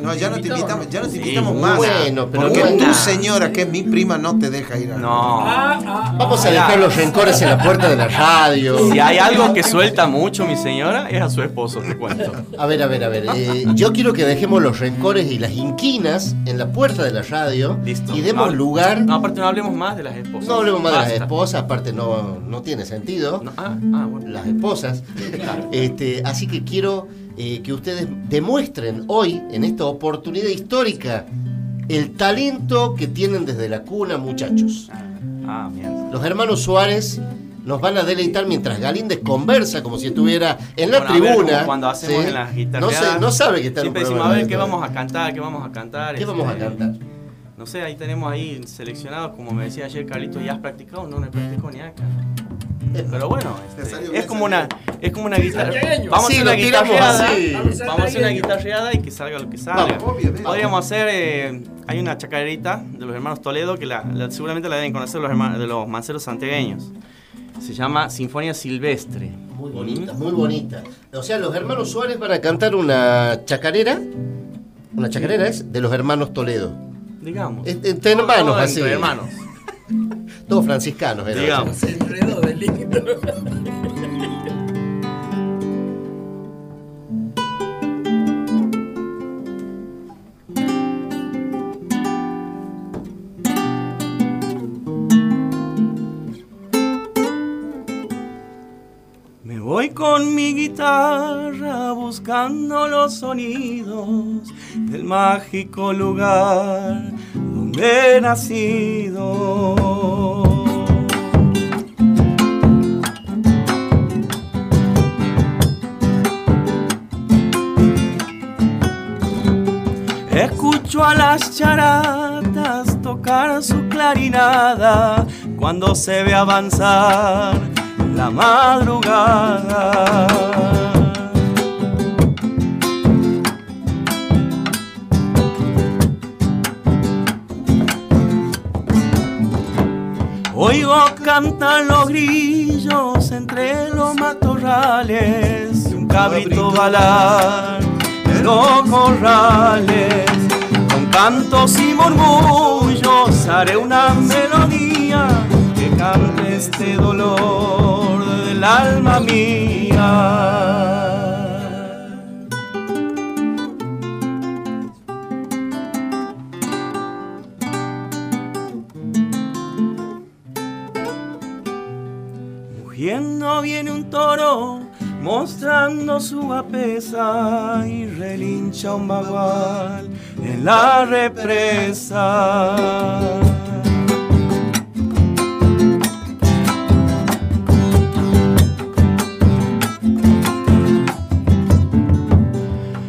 No, ya no te invitamos, ya no te invitamos más. bueno, pero porque bueno. tu señora, que es mi prima, no te deja ir a No. Vamos a dejar los rencores en la puerta de la radio. Si hay algo que suelta mucho mi señora, es a su esposo, te cuento. A ver, a ver, a ver. eh, yo quiero que dejemos los rencores y las inquinas en la puerta de la radio Listo. y demos No, lugar. No, aparte no hablemos más de las esposas. No hablemos más de las esposas, aparte no, no tiene sentido. No, ah, ah, bueno. Las esposas. Este, así que quiero eh, que ustedes demuestren hoy, en esta oportunidad histórica, el talento que tienen desde la cuna, muchachos. Ah, mierda. Los hermanos Suárez nos van a deleitar mientras Galíndez conversa como si estuviera en la Bueno, ver, tribuna. como cuando hacemos ¿sí? en las no, guitarreadas. sé- no sabe que está en un Siempre decimos, a ver, ¿qué radio. vamos a cantar? ¿Qué vamos a cantar? ¿Qué vamos a Este, cantar? No sé, ahí tenemos ahí seleccionados, como me decía ayer Carlito, ¿ya has practicado? No, no he practicado ni acá. Pero bueno, Te este, es como una, es como una guitarra. Vamos a hacer una guitarreada. Vamos a hacer una guitarreada y que salga lo que salga. Podríamos hacer, eh, hay una chacarerita de los hermanos Toledo que la, la- seguramente la deben conocer los hermanos de los manceros santiagueños. Se llama Sinfonía Silvestre. Muy bonita, muy bonita. O sea, los hermanos Suárez van a cantar una chacarera. Una chacarera es de los hermanos Toledo. Digamos. Entre hermanos, Todo así. entre hermanos. Todos franciscanos, eran. Digamos. Me voy con mi guitarra buscando los sonidos del mágico lugar he nacido. Escucho a las charatas tocar su clarinada cuando se ve avanzar la madrugada. Oigo cantar los grillos entre los matorrales, un cabrito balar de los corrales. Con cantos y murmullos haré una melodía que cante este dolor del alma mía. Su guapesa y relincha un bagual en la represa.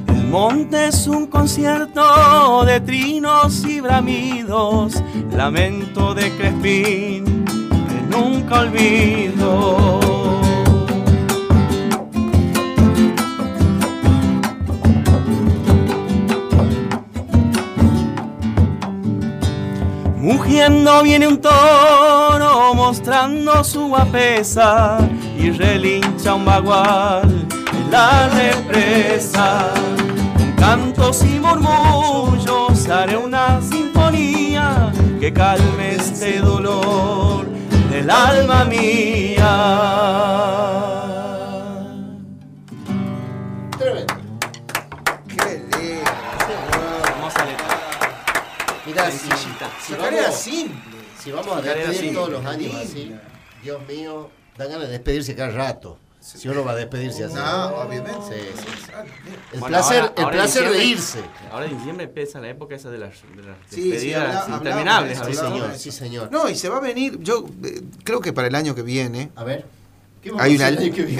El monte es un concierto de trinos y bramidos, lamento de Crespín que nunca olvido. Mugiendo viene un toro mostrando su guapesa y relincha un bagual en la represa. Con cantos y murmullos haré una sinfonía que calme este dolor del alma mía. Qué lindo. Hermosa letra. Mirá, si, Tarea vamos, simple. si vamos a despedir simple. todos los años así, Dios mío, dan ganas de despedirse cada rato. Si uno va a despedirse así. No, obviamente. Sí, sí, sí. El Bueno, placer, ahora- el ahora placer de irse. Ahora en diciembre empieza la época esa de las, de las Sí, sí, despedidas habla- interminables. Sí, señor, sí, señor. No, y se va a venir, yo eh, creo que para el año que viene A ver. ¿qué vamos hay una,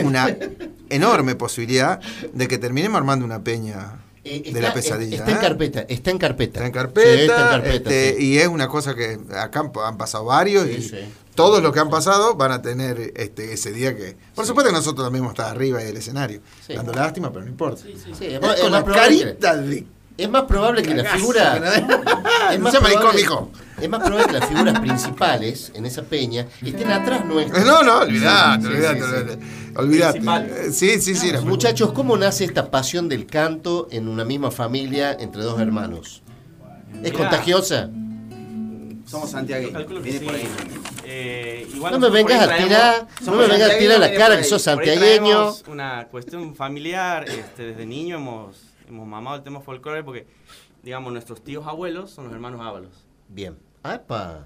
una enorme posibilidad de que terminemos armando una peña Eh, de la pesadilla. Está en ¿eh? carpeta, está en carpeta. Está en carpeta, Sí, está en carpeta, este, sí. y es una cosa que acá han, pasado varios Sí, y todos los que han pasado van a tener este, ese día que... Por supuesto que nosotros también vamos a estar arriba del escenario, dando lástima, pero no importa. Con la carita de... Es más probable que la Cagazo, figura. ¿no? es, más probable, mijo. es más probable que las figuras principales en esa peña estén atrás nuestras. No, no, olvidate, olvidate, sí, olvidate. Eh, Sí, sí, sí. Muchachos, ¿cómo nace esta pasión del canto en una misma familia entre dos hermanos? ¿Es contagiosa? Somos santiagueños. calculo que Viene sí. por ahí. Eh, igual No me vengas a tirar, no me vengas a tirar la cara que sos santiagueño. Una cuestión familiar, este, desde niño hemos, hemos mamado el tema folclore porque, digamos, nuestros tíos abuelos son los hermanos Ábalos. Bien. ¡Apa!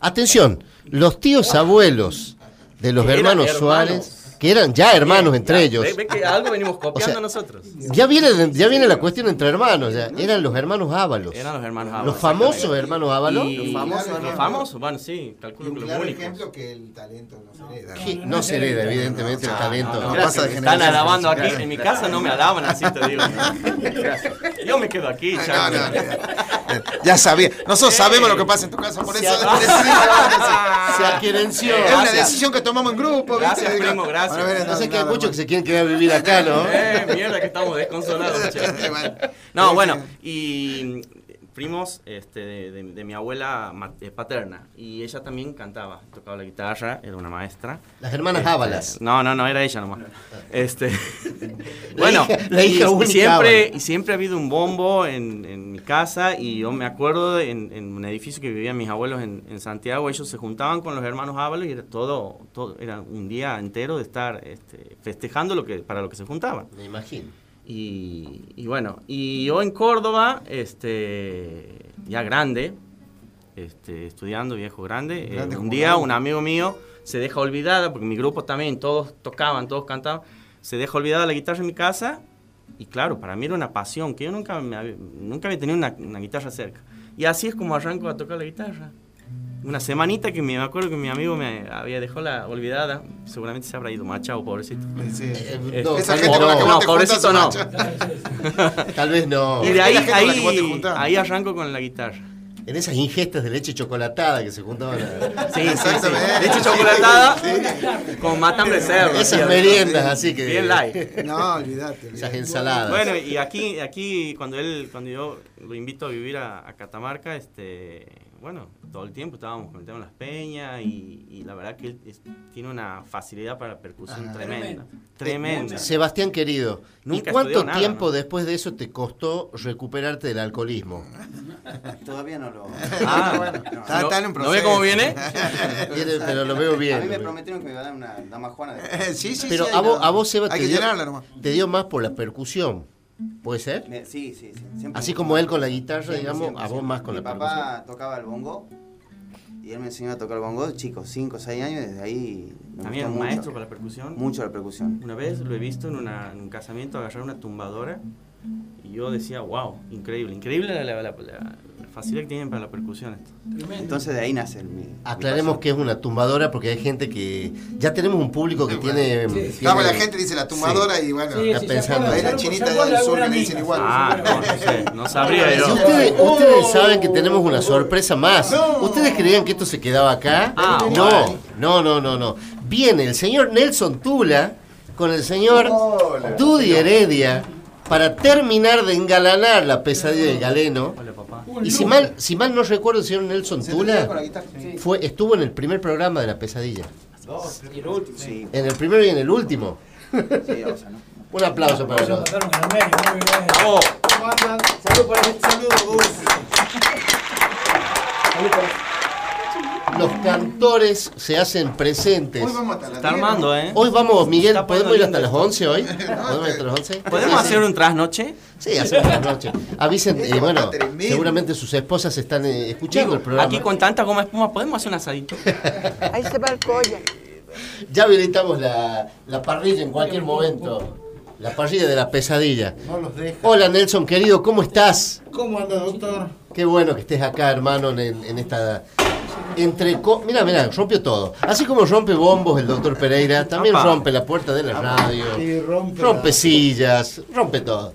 Atención, los tíos abuelos de los hermanos. Suárez, que eran ya hermanos Bien, entre ya, ellos. Ve, ve que algo venimos copiando sea, nosotros. Ya viene, ya viene la cuestión entre hermanos, ya. eran los hermanos Ábalos. Eran los hermanos Ábalos. Los famosos hermanos Ábalos. Y- Los famosos los famosos, bueno, sí, calculo Y un que los claro únicos. ejemplo que el talento no se hereda. Que no se hereda, evidentemente, el talento. No, no, pasa de están alabando aquí. En mi casa no me alaban así, te digo. Gracias. Yo me quedo aquí, No, no, no. Ya sabía. Nosotros sabemos lo que pasa en tu casa, por Se eso ha- decidimos. Se adquierenció. Es una decisión que tomamos en grupo. ¿viste? Gracias, primo, gracias. Bueno, bueno, No sé que hay muchos que se quieren quedar a vivir acá, ¿no? Eh, mierda que estamos desconsolados. che. Bueno. No, bueno, y primos este, de, de- de mi abuela eh, paterna. Y ella también cantaba, tocaba la guitarra, era una maestra. Las hermanas Este, Ábalas. No, no, no, era ella nomás. Este, bueno, hija- la hija y, siempre, y siempre ha habido un bombo en, en mi casa y yo me acuerdo en, en un edificio que vivían mis abuelos en, en Santiago, ellos se juntaban con los hermanos Ábalos y era todo, todo, era un día entero de estar este, festejando lo que, para lo que se juntaban. Me imagino. Y, y bueno, y yo en Córdoba, este, ya grande, este, estudiando, viejo grande, eh, Grande un como día Raúl. un amigo mío se deja olvidada, porque mi grupo también, todos tocaban, todos cantaban, se deja olvidada la guitarra en mi casa, y claro, para mí era una pasión, que yo nunca, me había, nunca había tenido una, una guitarra cerca. Y así es como arranco a tocar la guitarra. Una semanita que me, acuerdo que mi amigo me había dejado la olvidada. Seguramente se habrá ido machado, pobrecito. Eh, no, esa tal gente vez con la que no. te pobrecito no. Tal vez no. Y de ahí, ahí, ahí arranco con la guitarra. En esas ingestas de leche chocolatada que se juntaban. a- Sí, sí, sí. Leche chocolatada con matambre cerdo. Esas meriendas sí. así que. Bien light. No, olvídate. Esas ensaladas. Bueno, y aquí, aquí cuando él, cuando yo lo invito a vivir a, a Catamarca, este, bueno, todo el tiempo estábamos con el tema de las peñas y, y la verdad que él es- tiene una facilidad para percusión Ah. tremenda. Tremenda. Sebastián querido, ¿y cuánto nada, tiempo ¿no? después de eso te costó recuperarte del alcoholismo? Todavía no lo. Ah, bueno. Está- está en un ¿No ve cómo viene? Viene, pero lo veo bien. A mí me lo prometieron que me iba a dar una dama Juana de. Eh, sí, sí, Pero sí, a hay vos, a vos Seba, Hay te que dio, llenarla nomás. te dio más por la percusión. ¿Puede ser? Me- sí, sí, sí. siempre Así como él con la guitarra, Siempre, digamos, siempre, a vos siempre. más con Mi la papá tocaba el bongo y él me enseñó a tocar el bongo, chicos, 5 o 6 años, desde ahí También un mucho. maestro para la percusión. Mucho la percusión. Una vez lo he visto en, una- en un casamiento agarrar una tumbadora y yo decía, wow, increíble, increíble la, la- la- la facilidad que tienen para la percusión. esto. Entonces de ahí nace el, mi, Aclaremos que es una tumbadora porque hay gente que. Ya tenemos un público que tiene. Sí. tiene- Vamos, la gente dice la tumbadora y bueno, está pensando. Ahí la chinita del sur que le dicen igual. Ah, no, no sé, no sabría yo. Si ustedes, ustedes saben que tenemos una sorpresa más. ¿Ustedes creían que esto se quedaba acá? Ah, no, bueno. no, no, no, no. Viene el señor Nelson Tula con el señor Dudy Heredia para terminar de engalanar la pesadilla del galeno. Y si mal, si mal no recuerdo, el señor Nelson Tula fue, estuvo en el primer programa de la pesadilla. Y el último. Sí, En el primero y en el último. sí, o sea, ¿no? Un aplauso para Se los. pasaron en el medio, muy bien. Los cantores se hacen presentes. Hoy vamos hasta la Está armando, ¿eh? Hoy vamos, Miguel, ¿podemos ir hasta las lindo 11 hoy? ¿Podemos ir hasta las 11? ¿Podemos Sí, hacer sí. un trasnoche? Sí, hacemos la noche. Avisen, eh, bueno, seguramente sus esposas están eh, escuchando el programa. Aquí con tanta goma espuma, ¿podemos hacer un asadito? Ahí se va el colla. Ya habilitamos la, la parrilla en cualquier momento. La parrilla de la pesadilla. No los deja. Hola Nelson, querido, ¿cómo estás? ¿Cómo anda, doctor? Qué bueno que estés acá, hermano, en, en esta... Entre co- mira, mira, rompió todo. Así como rompe bombos el doctor Pereira, también rompe la puerta de la radio, rompe rompe la- sillas, rompe todo.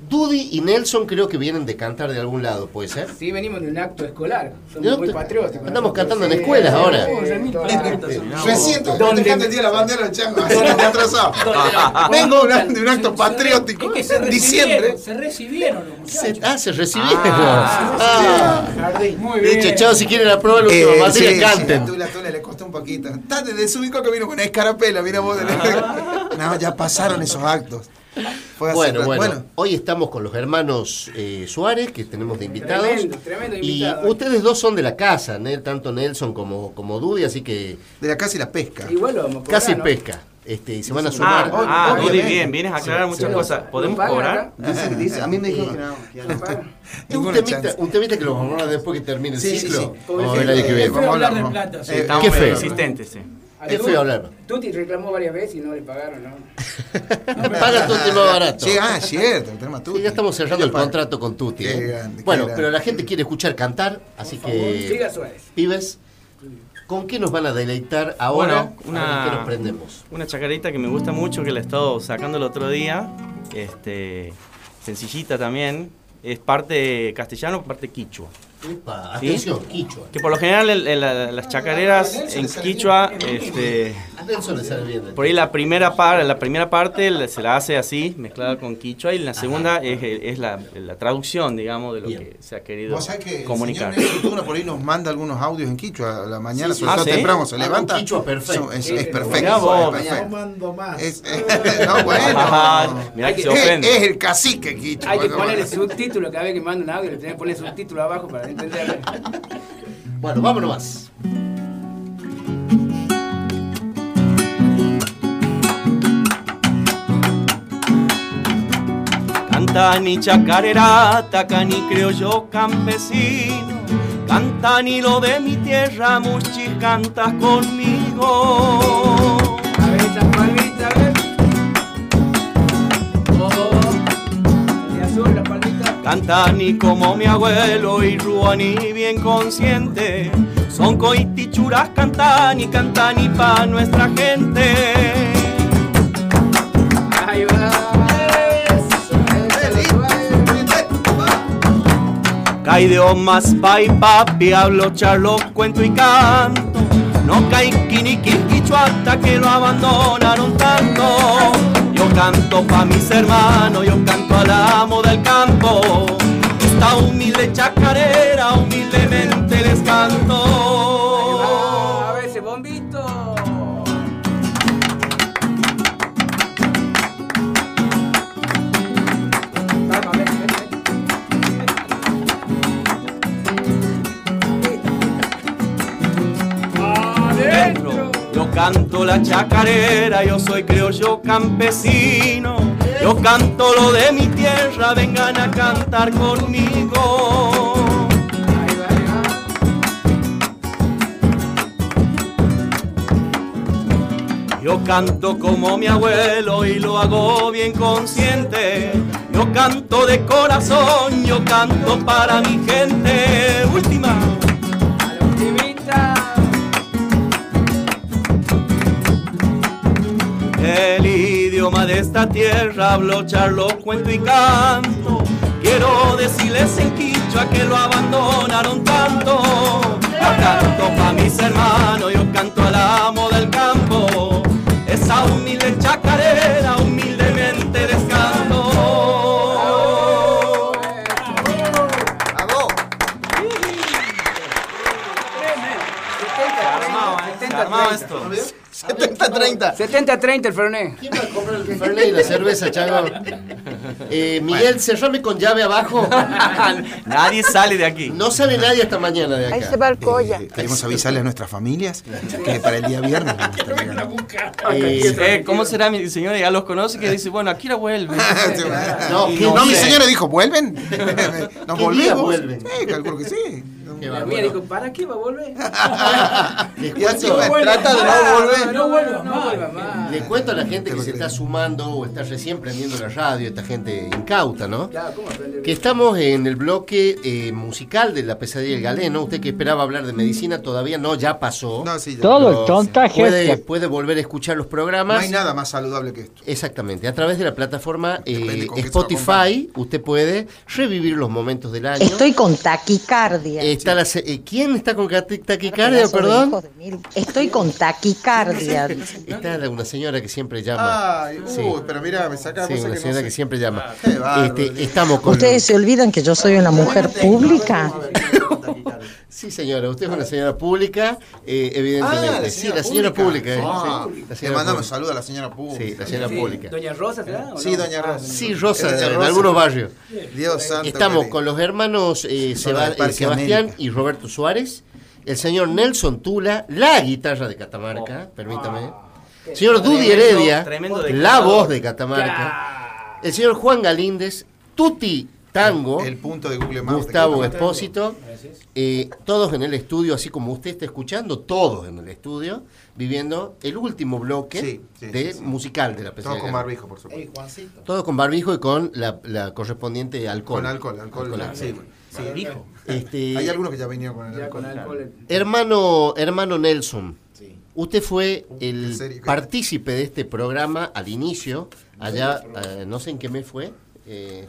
Dudy y Nelson creo que vienen de cantar de algún lado, ¿puede ser? Sí, venimos de un acto escolar. Somos muy te- patrióticos. andamos cantando en escuelas sí, ahora. Recién estoy ¿Dónde- festejando el día de la bandera del chango, así que atrasado. ¿Dónde- Vengo de un- de un acto patriótico. Que se Diciembre. recibieron, se recibieron los muchachos. ah, se recibieron. Ah, Ah. Muy bien. Dicho, chao, si quieren aprobar la última Eh, canten. Tula, Tula, le costó un poquito. Está desde su único que vino con escarapela, mira vos. de la- No, ya pasaron esos actos. Fue Bueno, bueno, hoy estamos con los hermanos eh, Suárez, que tenemos de invitados. Tremendo, tremendo y invitado. ustedes dos son de la casa, ¿no? tanto Nelson como, como Dudy, así que De la casa y la pesca. Igual lo vamos a cobrar, casi ¿no? pesca. Este, y se van a sumar. Ah, ah, obviamente. bien, vienes a aclarar Sí, muchas sí. cosas. ¿Podemos ¿Lo pagan cobrar? acá? Dice, dice, a mí me dijeron que no. que ya no. Es un temita, chance. un temita que lo vamos a hablar después que termine el Sí, sí, ciclo. sí. Vamos a ver el año que Qué viene. feo Vamos a hablar de plata. sí. Eh, Estamos qué feo. sí. Qué feo hablar. Tuti reclamó varias veces y no le pagaron, ¿no? Paga Tuti más barato. Sí, ah, cierto, el tema tú. Sí, ya estamos cerrando el contrato con Tuti. Qué ¿eh? grande, bueno, grande. pero la gente quiere escuchar cantar, así que. Siga Suárez. Pibes, ¿con qué nos van a deleitar ahora? Bueno, A una- qué nos prendemos. Una chacarita que me gusta mucho, que la he estado sacando el otro día. Este, sencillita también. Es parte castellano, parte quichua. Upa, ¿Sí? atención, Quichua. Que por lo general el- el- la- las chacareras en quichua, este, por ahí la primera, par, la primera parte la- se la hace así, mezclada con quichua, y la segunda es, es la, la traducción, digamos, de lo Bien. que se ha querido Vos sabés que comunicar. el señor por ahí nos manda algunos audios en Quichua a la mañana, Sí, sí. Ah, ¿sí? temprano, se un levanta. quichua perfecto. Es, es perfecto. mirá vos. es No perfecto. mando más. Es, no, bueno. Mirá que se ofende. es el cacique Quichua. Hay que ponerle subtítulo cada vez que manda un audio, le tenés que poner subtítulo abajo para. Bueno, vámonos más. Cantani chacarera, tacani criollo campesino, cantani lo de mi tierra, muchis cantas conmigo. A ver Cantani como mi abuelo y Ruani bien consciente. Son coitichuras cantani, cantani pa' nuestra gente. Ahí va. Cae de más pai papi, hablo, charlo, cuento y canto. No cae quiniquiquicho hasta que lo abandonaron tanto. Canto pa' mis hermanos, yo canto al amo del campo. Esta humilde chacarera, humildemente les canto. Canto la chacarera, yo soy criollo campesino. Yo canto lo de mi tierra, vengan a cantar conmigo. Yo canto como mi abuelo y lo hago bien consciente. Yo canto de corazón, yo canto para mi gente. Última. El idioma de esta tierra hablo, charlo, cuento y canto. Quiero decirles en quichua que lo abandonaron tanto. Yo canto pa' mis hermanos, yo canto al amo del campo. Esa humilde chacarera, 70-30. 70-30 el Fernet. ¿Quién va a comprar el Fernet y la cerveza, Chago? Eh, Miguel, cerrame con llave abajo. Nadie sale de aquí. No sale nadie esta mañana de Ahí acá. se va el colla. Eh, Queremos avisarle a nuestras familias que para el día viernes vamos a. Eh, Eh, ¿Cómo será mi señora? Ya los conoce que dice, bueno, aquí la vuelve. No, ¿qué No, mi señora dijo, ¿vuelven? ¿Nos ¿Qué día volvemos? vuelven? Sí, calculo que sí. Qué La bárbaro. mía dijo, ¿para qué va a volver? Va, trata de no volver. No vuelva más. No vuelva más. les cuento a la gente que se está sumando o está recién prendiendo la radio, esta gente incauta, ¿no? Claro, ¿cómo aprender? Que estamos en el bloque eh, musical de La Pesadilla del Galeno. Usted que esperaba hablar de medicina, todavía no, ya pasó. No, sí, ya. Todo el tontaje puede, puede volver a escuchar los No programas. hay nada más saludable que esto. Exactamente, a través de la plataforma eh, Spotify, usted puede revivir los momentos del año. Estoy con taquicardia. Está la se- eh, ¿Quién está con taquicardia, perdón? de. Estoy con taquicardia. Está la- una señora que siempre llama. Ay, Sí. uy, pero mira, me saca Sí, una que no señora sé. que siempre llama. Bárbaro. Este, estamos con. ¿Ustedes se olvidan que yo soy una mujer pública? Sí, señora, usted es una señora pública, eh, evidentemente. Ah, la sí, la señora pública. eh, Ah, sí, la le mandamos pública. saludos a la señora pública. Sí, la señora pública. ¿Doña Rosa será? o Sí, doña Rosa. Sí, Rosa, Doña en Rosa. algunos barrios. Dios santo. Estamos con los hermanos eh, Seba- eh, Sebastián América. Y Roberto Suárez, el señor Nelson Tula, la guitarra de Catamarca, permítame. Señor Dudy Heredia, tremendo la voz de Catamarca. El señor Juan Galíndez, Tuti Tango, El punto de Google Maps. de Gustavo. Espósito, eh, todos en el estudio, así como usted está escuchando, todos en el estudio, viviendo el último bloque Sí, sí, de sí, sí. musical de la Todo Pesadilla con barbijo, por supuesto. Todo con barbijo y con la, la correspondiente alcohol. Con alcohol, alcohol. Sí, sí. Barbijo. Este, Hay algunos que ya vinieron con el Ya alcohol. con alcohol. Hermano, hermano Nelson, Sí. usted fue el serio. partícipe de este programa al inicio, allá, eh, no sé en qué mes fue. eh,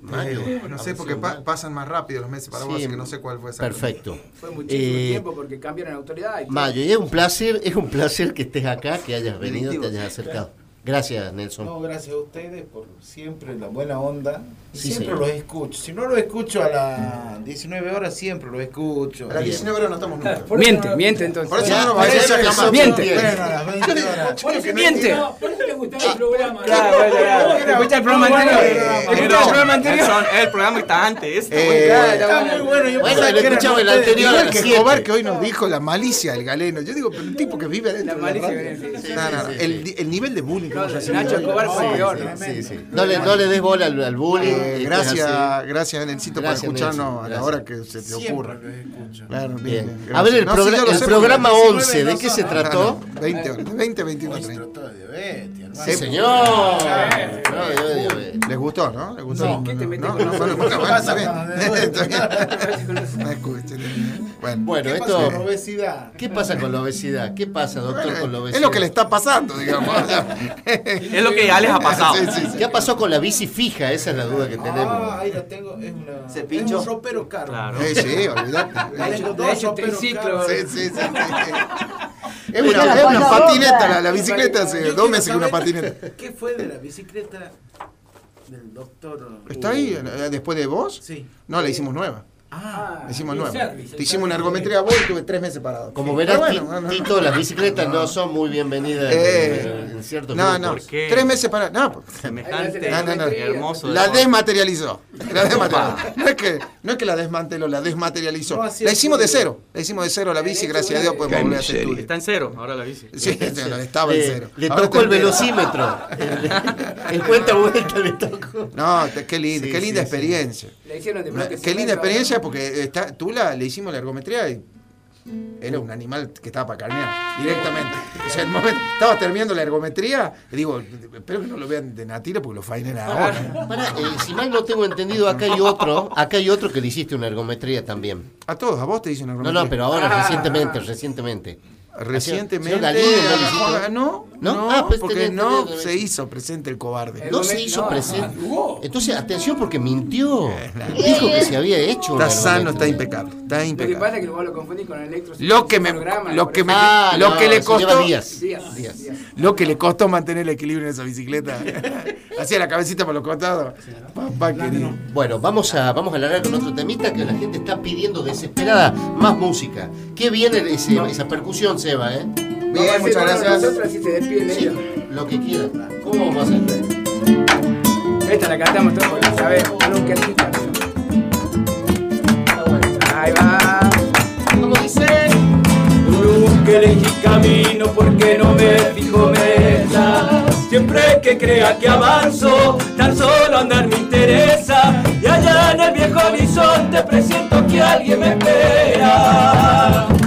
mayo. Eh, no sé, porque pa- pasan más rápido los meses para vos, Sí, así que no sé cuál fue exactamente. Perfecto. Fue muchísimo Eh, tiempo porque cambiaron autoridad. y. Mayo, y es un placer, es un placer que estés acá, que hayas venido, te hayas acercado. Gracias, Nelson. No, gracias a ustedes por siempre la buena onda. Sí, siempre señor. los escucho. Si no los escucho a las 19 horas, siempre los escucho. A las 19 horas no estamos nunca. Miente, no- miente entonces. Por eso Ya, no nos por vayas eso a que sos Miente. bien. Bueno, a las 20 horas. Por eso miente. Por eso le gustaba el programa. Ya. Escucha el programa anterior. Escucha el programa anterior. El programa está antes. Eh, Está muy bueno. bueno. Lo que escuchamos el anterior. Igual que. Escobar que hoy nos dijo la malicia del galeno. Yo digo, pero un tipo que vive adentro La malicia que. El, el nivel de bullying que No, Nacho. Escobar fue peor. Sí, sí. No, le, no le des bola al, al bullying. Eh, gracias, gracias, Gracias, por escucharnos Nelson, a la hora que se te ocurra. Claro, bien, Bien. A ver, el, programa porque- 11, ¿de qué se trató? 20 horas, 20, 21, Se 30. Sí, señor. Les gustó, ¿no? ¿Le gustó? No, ¿qué te metes no, con bueno, bueno, está bien. No, no, no. Está bien. No escuche, Bueno, Bueno, ¿Qué esto. pasa con la obesidad? ¿Qué pasa con la obesidad? ¿Qué pasa, doctor, con la obesidad? es lo que le está pasando, digamos. Es lo que ya les ha pasado. Sí, sí, sí. ¿Qué pasó con la bici fija? Esa es la duda que tenemos. Ah, ahí la tengo. Es, una, ¿Se es pinchó? un ropero caro. Claro. Sí, sí, olvídate. Tengo dos ha hecho roperos caros. Sí, sí, sí. Es una- es una patineta, la, la bicicleta hace dos meses que una patineta. ¿Qué fue de la bicicleta del doctor? ¿Está ahí después de vos? Sí. No, la hicimos nueva. Ah, La hicimos service, el Te hicimos una ergometría a vos y tuve tres meses parado. Como Sí. verás, bueno, no, no, Tito, las bicicletas no son muy bienvenidas Eh, en, en ciertos No, grupos. no. ¿Por qué? Tres meses para. No, Semejante, No, no, no. hermoso. la desmaterializó. La desmaterializó. No es que, no es que la desmanteló, la desmaterializó. La hicimos de cero. La hicimos de cero la bici, hecho, gracias a Dios podemos volver a hacer estudio. Está en cero ahora la bici. Sí, estaba en Eh, cero. le Ahora tocó el velocímetro. el cuenta vuelta le tocó. No, qué, lindo, Sí, qué linda experiencia. Le hicieron de bloque Qué linda experiencia porque está, tú la, le hicimos la ergometría y era un animal que estaba para carnear directamente. O sea, el momento, estaba terminando la ergometría, y digo, espero que no lo vean de natira porque lo fainen ahora. Pará, eh, si mal no tengo entendido, acá hay otro, acá hay otro que le hiciste una ergometría también. A todos, a vos te dicen No, ergometría. no, pero ahora Ah. recientemente, recientemente. Recientemente, Galindo, ¿no no, ¿No? no, Ah, pues porque tenés- no tenés- se hizo presente el cobarde. No se hizo No, presente. Entonces, atención porque mintió. Dijo que se había hecho. Está sano, está impecable, está Lo que impecable. pasa es que vos lo confundís con el electro. Lo que me, lo que me, Ah, lo no, que le costó, días. Días, Días. días. lo que le costó mantener el equilibrio en esa bicicleta. Hacía la cabecita por los costados. Papá querido. Bueno, vamos a, vamos a alargar con otro temita que la gente está pidiendo desesperada más música. Qué viene ese- esa percusión, Seba, ¿eh? Bien, muchas gracias. Nosotros así se despide Sí, lo que quiera. ¿Cómo vamos a hacer? Esta la cantamos todos porque la sabemos. Nunca el hit. Ahí va. ¿Cómo dice? Nunca elegí camino porque no me fijo meta. Siempre que crea que avanzo, tan solo andar me interesa. Y allá en el viejo horizonte presiento que alguien me espera.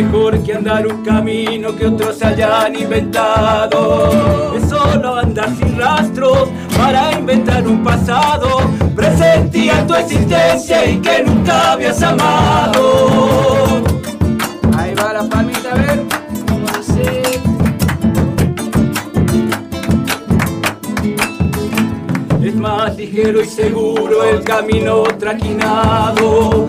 Mejor que andar un camino que otros hayan inventado. Es solo andar sin rastros para inventar un pasado. Presentía tu existencia y que nunca habías amado. Ahí va la palmita, a ver. Es más ligero y seguro el camino trajinado.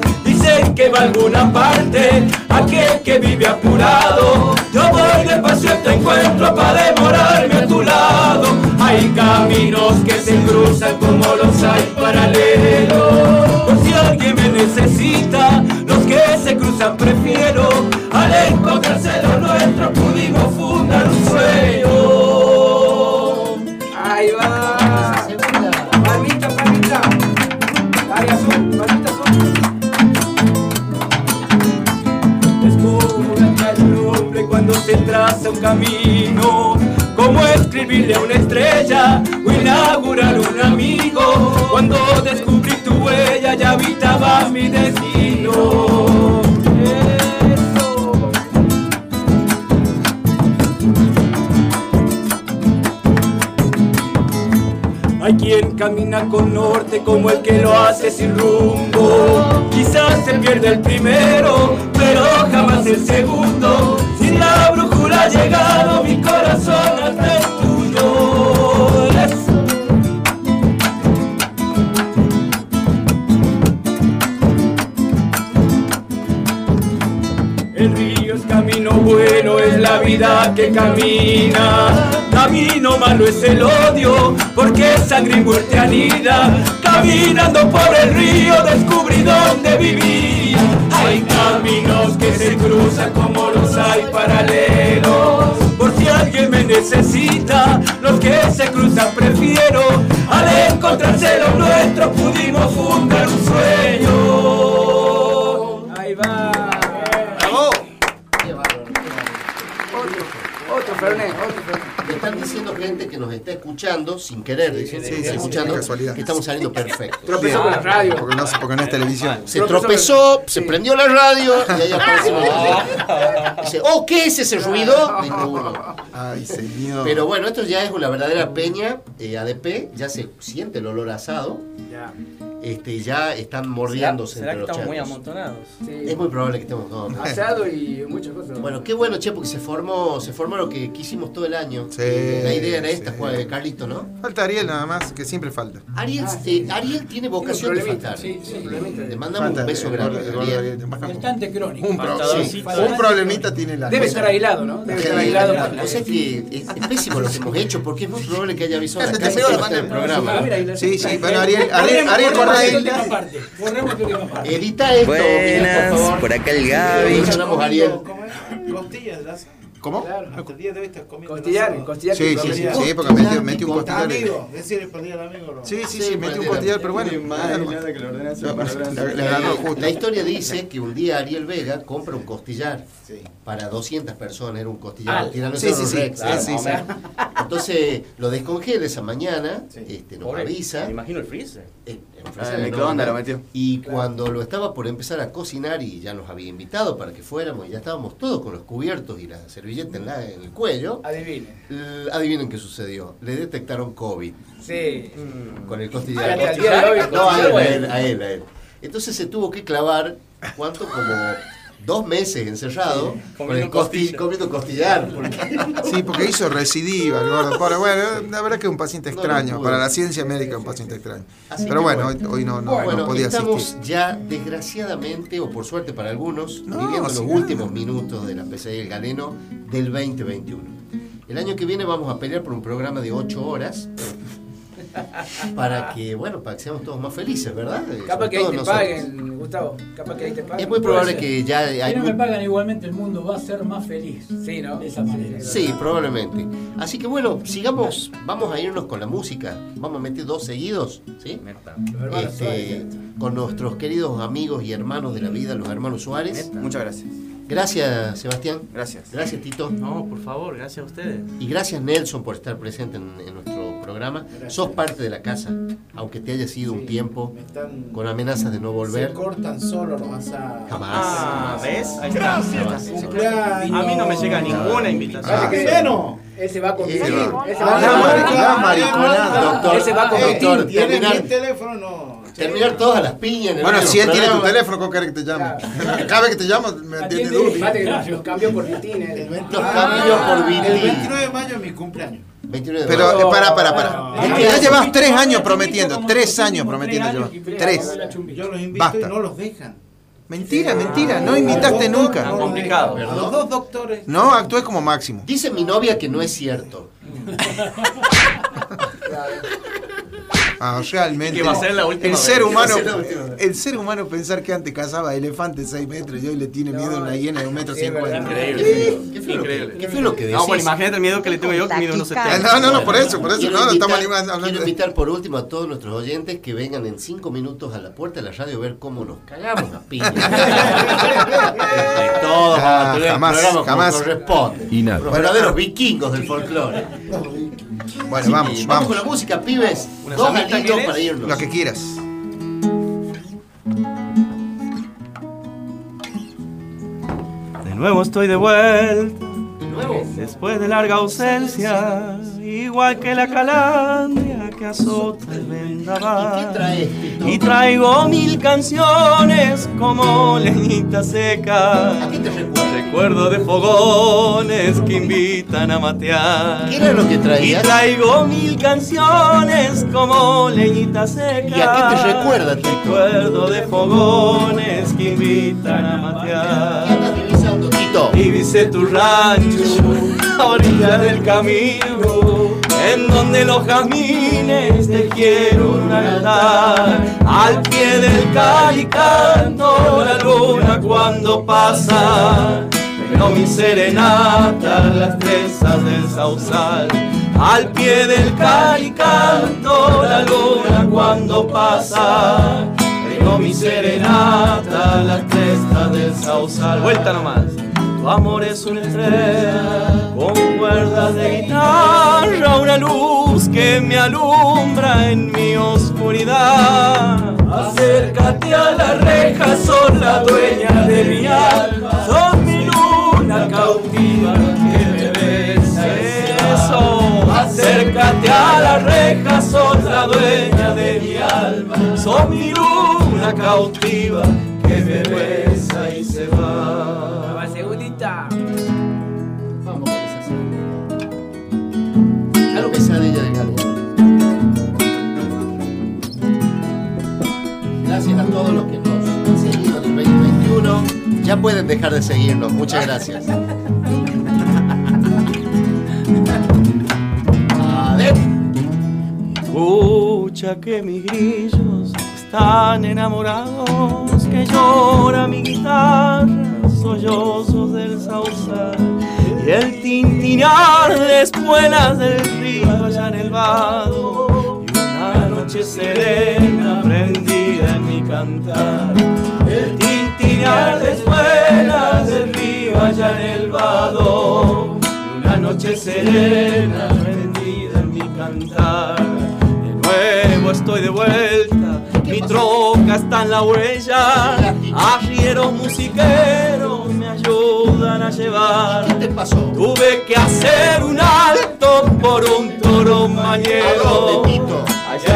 Que va a alguna parte aquel que vive apurado. Yo voy despacio y te encuentro para demorarme a tu lado. Hay caminos que se cruzan como los hay paralelos. Por si alguien me necesita, los que se cruzan prefiero. Al encontrarse lo nuestro pudimos fundar un sueño. Un camino. Como escribirle a una estrella o inaugurar un amigo. Cuando descubrí tu huella ya habitaba mi destino. Hay quien camina con norte como el que lo hace sin rumbo. Quizás se pierde el primero, pero jamás el segundo. Sin la brújula ha llegado mi corazón hasta el tuyo. El río es camino bueno, es la vida que camina. Camino malo es el odio, porque sangre y muerte anida. Caminando por el río descubrí dónde vivir. Hay caminos que se cruzan como los hay paralelos. Por si alguien me necesita, los que se cruzan prefiero. Al encontrarse lo nuestro pudimos fundar un sueño. Ahí va. ¡Bravo! Otro, otro Fernet, otro Fernet. Me están diciendo gente que nos está escuchando, sin querer, dicen, sí, escuchando, casualidad. que estamos saliendo perfectos. Tropezó con la radio. Porque no, porque no es televisión. Se tropezó, se prendió la radio y ahí aparece. Dice, oh, ¿qué es ese ruido? Dijo uno. Ay, señor. Pero bueno, esto ya es una verdadera peña eh, ADP, ya se siente el olor asado, Ya. Este, ya están mordiéndose ¿Será entre que los estamos muy amontonados? Es muy probable que estemos todos. Asado y muchas cosas. Bueno, qué bueno, che, porque se formó, se formó lo que quisimos todo el año. Sí, la idea era esta, sí. Juan- Carlito, ¿no? Falta Ariel nada más, que siempre falta. Ariel, Ah, eh, Ariel tiene vocación de faltar. sí, sí, un problemita. Le mandamos Falta un beso grande. Faltante crónico. Un, pro- un problemita tiene la Debe estar aislado, ¿no? Debe estar aislado. O sea que es, pésimo lo que hemos hecho porque es muy probable que haya avisado Te pegó la programa. Ah, Sí, sí, bueno, Ariel, Ariel, Borremos- última parte. Borremos tu última parte. Edita esto, Miguel, por favor. por acá el Mencionamos a Ariel. ¿Cómo es? Costillas asa. ¿Cómo? Claro, hasta el día de hoy estás comiendo. Costillar, costillar. Sí, sí, sí, sí, porque metió, metió un costillar. Amigo, decirle por día al amigo. Sí, sí, Sí, metió un costillar, pero bueno. La historia dice que un día Ariel Vega compra un costillar para 200 personas, era un costillar Ah, sí, sí, sí, Sí, sí, sí. Entonces lo descongela esa mañana, este, nos Pobre, avisa. Me imagino el freezer. eh, en Ah, el microondas no, lo metió. Y cuando lo estaba por empezar a cocinar y ya nos había invitado para que fuéramos y ya estábamos todos con los cubiertos y la servilleta en, la- en el cuello, Adivine. l- adivinen qué sucedió. Le detectaron COVID Sí. con el Ah, costillar. hoy, No, a él, a bueno. él, a él, a él. Entonces se tuvo que clavar, ¿cuánto? Como dos meses encerrado con el comiendo costi- costilla. comiendo costillar. porque- Sí, porque hizo recidiva el gordo. Pero bueno, la verdad que es un paciente No, no extraño. pudo. Para la ciencia médica es un paciente extraño. Así Pero bueno, bueno. hoy, hoy no, no, bueno, no podía estamos asistir. ya desgraciadamente, o por suerte para algunos, No, viviendo sí, los nada. últimos minutos de la pesadilla del galeno del 2021. El año que viene vamos a pelear por un programa de 8 horas para que, bueno, para que seamos todos más felices, ¿verdad? Capaz que ahí te nosotros. paguen, Gustavo. Capaz que ahí te paguen. Es muy probable que ya hay Si no me pagan igualmente, el mundo va a ser más feliz. Sí, ¿no? De esa manera. Sí, probablemente. Así que bueno, sigamos, vamos a irnos con la música. Vamos a meter dos seguidos, ¿sí? Este, con nuestros queridos amigos y hermanos de la vida, los hermanos Suárez. Muchas gracias. Gracias, Sebastián. Gracias. Gracias, Tito. No, por favor, gracias a ustedes. Y gracias, Nelson, por estar presente en, en nuestro programa. Sos parte de la casa, aunque te haya sido un tiempo con amenazas de no volver. Se cortan solo los asados. Jamás. Ah, ¿ves? Ahí está. Jamás. Cumpleaños. A mí no me llega ninguna invitación. Ah, qué bueno. Él se va con Ese va. Él se Ah, va la con mariconada, Vitín. la mariconada. Doctor, Él se va con eh, Vitín. doctor, ¿Tiene terminar- mi teléfono? No. Terminar todas las piñas en el Bueno, si él tiene tu teléfono, ¿cómo querés que te llame? Cada vez que te llamo, me atiende. Dubi. Los cambió por Vitín. El 20 Los cambió por El Vitín. 29 de mayo es mi cumpleaños. 29 de Pero, eh, para, para, para. Ya llevas tres años prometiendo, tres años prometiendo tres llevas. Tres. Yo los invito Basta. y no los dejan. Mentira, mentira, no invitaste nunca. Complicado. los dos doctores. No, actúes como máximo. Dice mi novia que no es cierto. Ah, realmente. Que va a ser la última el ser humano, el ser humano pensar que antes cazaba elefantes 6 metros y hoy le tiene miedo a una hiena de un metro cincuenta. Increíble. ¿Qué fue, lo que, Increíble. qué fue lo que decís? No, bueno, imagínate el miedo que le tengo yo que mido unos 70. No, no, no, por eso, por eso, Quiero no, no invitar- estamos animando- hablando Quiero invitar por último a todos nuestros oyentes que vengan en cinco minutos a la puerta de la radio a ver cómo nos cagamos a piña. Entre todos Ah, jamás, jamás. como corresponde. Y nada. Los verdaderos vikingos del folclore. Bueno, Sí, vamos, vamos vamos. con la música, pibes. ¿Una Dos querés? para irnos. Lo que quieras. De nuevo estoy de vuelta. Después de larga ausencia, igual que la calandria que azota el ¿Y vendaval. Tito? Y traigo mil canciones como leñita ¿A seca. Recuerdo de fogones que invitan a matear. ¿Qué era lo que Y traías? traigo mil canciones como leñita seca. ¿Y a qué te recuerda, Tito? Recuerdo de fogones que invitan a ¿Qué matear. Y visé tu rancho a orilla del camino, en donde los jazmines tejieron un altar. Al pie del calicando la luna cuando pasa, pero mi serenata las trenzas del sausal. Al pie del calicando la luna cuando pasa. Tengo mi serenata, las crestas del sausal. Vuelta nomás. Tu amor es una estrella con cuerdas de guitarra, una luz que me alumbra en mi oscuridad. Acércate a la reja, son la dueña de mi alma, son mi luna cautiva que me besa. Eso, acércate a la reja, son la dueña de mi alma, son mi luna cautiva que me besa todos los que nos han seguido en el 2021. Ya pueden dejar de seguirnos. Muchas gracias. Escucha que mis grillos están enamorados, que llora mi guitarra, sollozos del sausal y el tintinar de espuelas del río allá en el vado y una noche serena en mi cantar. El tintinar de espuelas del río allá en el vado una noche serena prendida en mi cantar. De nuevo estoy de vuelta, mi troca está en la huella, arrieros musiqueros me ayudan a llevar. ¿Qué te pasó? Tuve que hacer un alto por un toro mañero.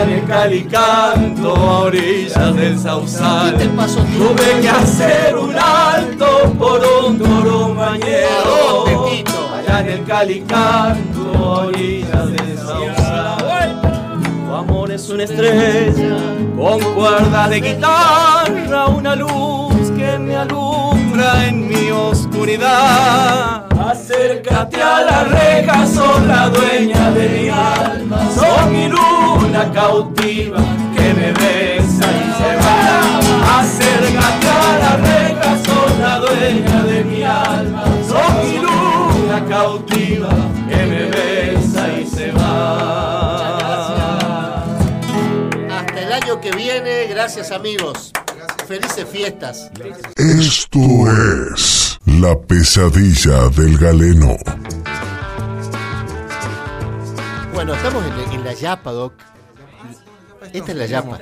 En el Calicanto, a orillas del Sausal. ¿Qué te pasó? Tuve que hacer un alto por un toro mañero. Allá en el Calicanto, a orillas del Sausal. Tu amor es una estrella con cuerdas de guitarra, una luz que me alumbra en mi oscuridad. Acércate a la reja, son la dueña de mi alma, son mi luna cautiva que me besa y se va. Acércate a la reja, son la dueña de mi alma, son mi luna cautiva que me besa y se va. Hasta el año que viene. Gracias, amigos. Felices fiestas. Esto es La pesadilla del galeno. Bueno, estamos en, en la yapa, Doc. Esta es la yapa.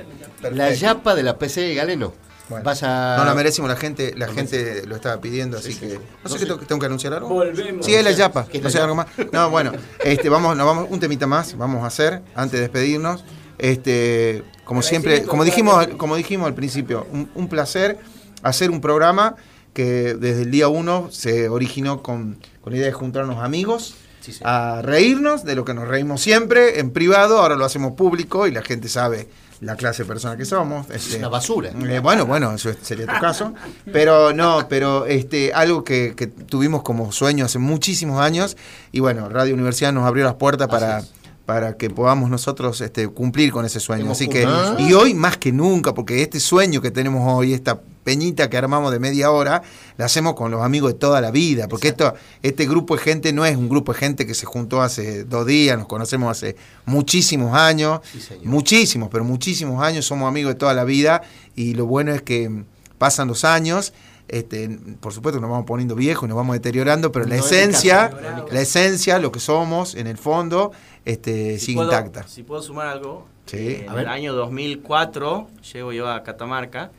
La yapa de la PC de Galeno. Bueno, Vas a... No la merecemos, la gente, la gente lo estaba pidiendo, así que. No sé qué tengo, tengo que anunciar algo. Volvemos. Sí, es la yapa. ¿Qué es No sé algo más. No, bueno, este, vamos, nos vamos, un temita más, vamos a hacer, antes de despedirnos. Este, como siempre, como dijimos, como dijimos al principio, un, un placer hacer un programa que desde el día uno se originó con, con la idea de juntarnos amigos. A reírnos de lo que nos reímos siempre en privado, ahora lo hacemos público y la gente sabe la clase de persona que somos. Este, una basura. eh, bueno, bueno, eso sería tu caso. Pero no, pero este, algo que, que tuvimos como sueño hace muchísimos años. Y bueno, Radio Universidad nos abrió las puertas para, para que podamos nosotros este, cumplir con ese sueño. Así que, y hoy más que nunca, porque este sueño que tenemos hoy, esta peñita que armamos de media hora, la hacemos con los amigos de toda la vida. Porque esto, este grupo de gente no es un grupo de gente que se juntó hace dos días, nos conocemos hace muchísimos años, muchísimos, pero muchísimos años, somos amigos de toda la vida. Y lo bueno es que pasan los años. Este, por supuesto nos vamos poniendo viejos y nos vamos deteriorando, pero la No esencia, caso. la esencia, lo que somos en el fondo, este, Si sigue puedo- intacta. Si puedo sumar algo, Sí. eh, A en ver. el año 2004 llego yo a Catamarca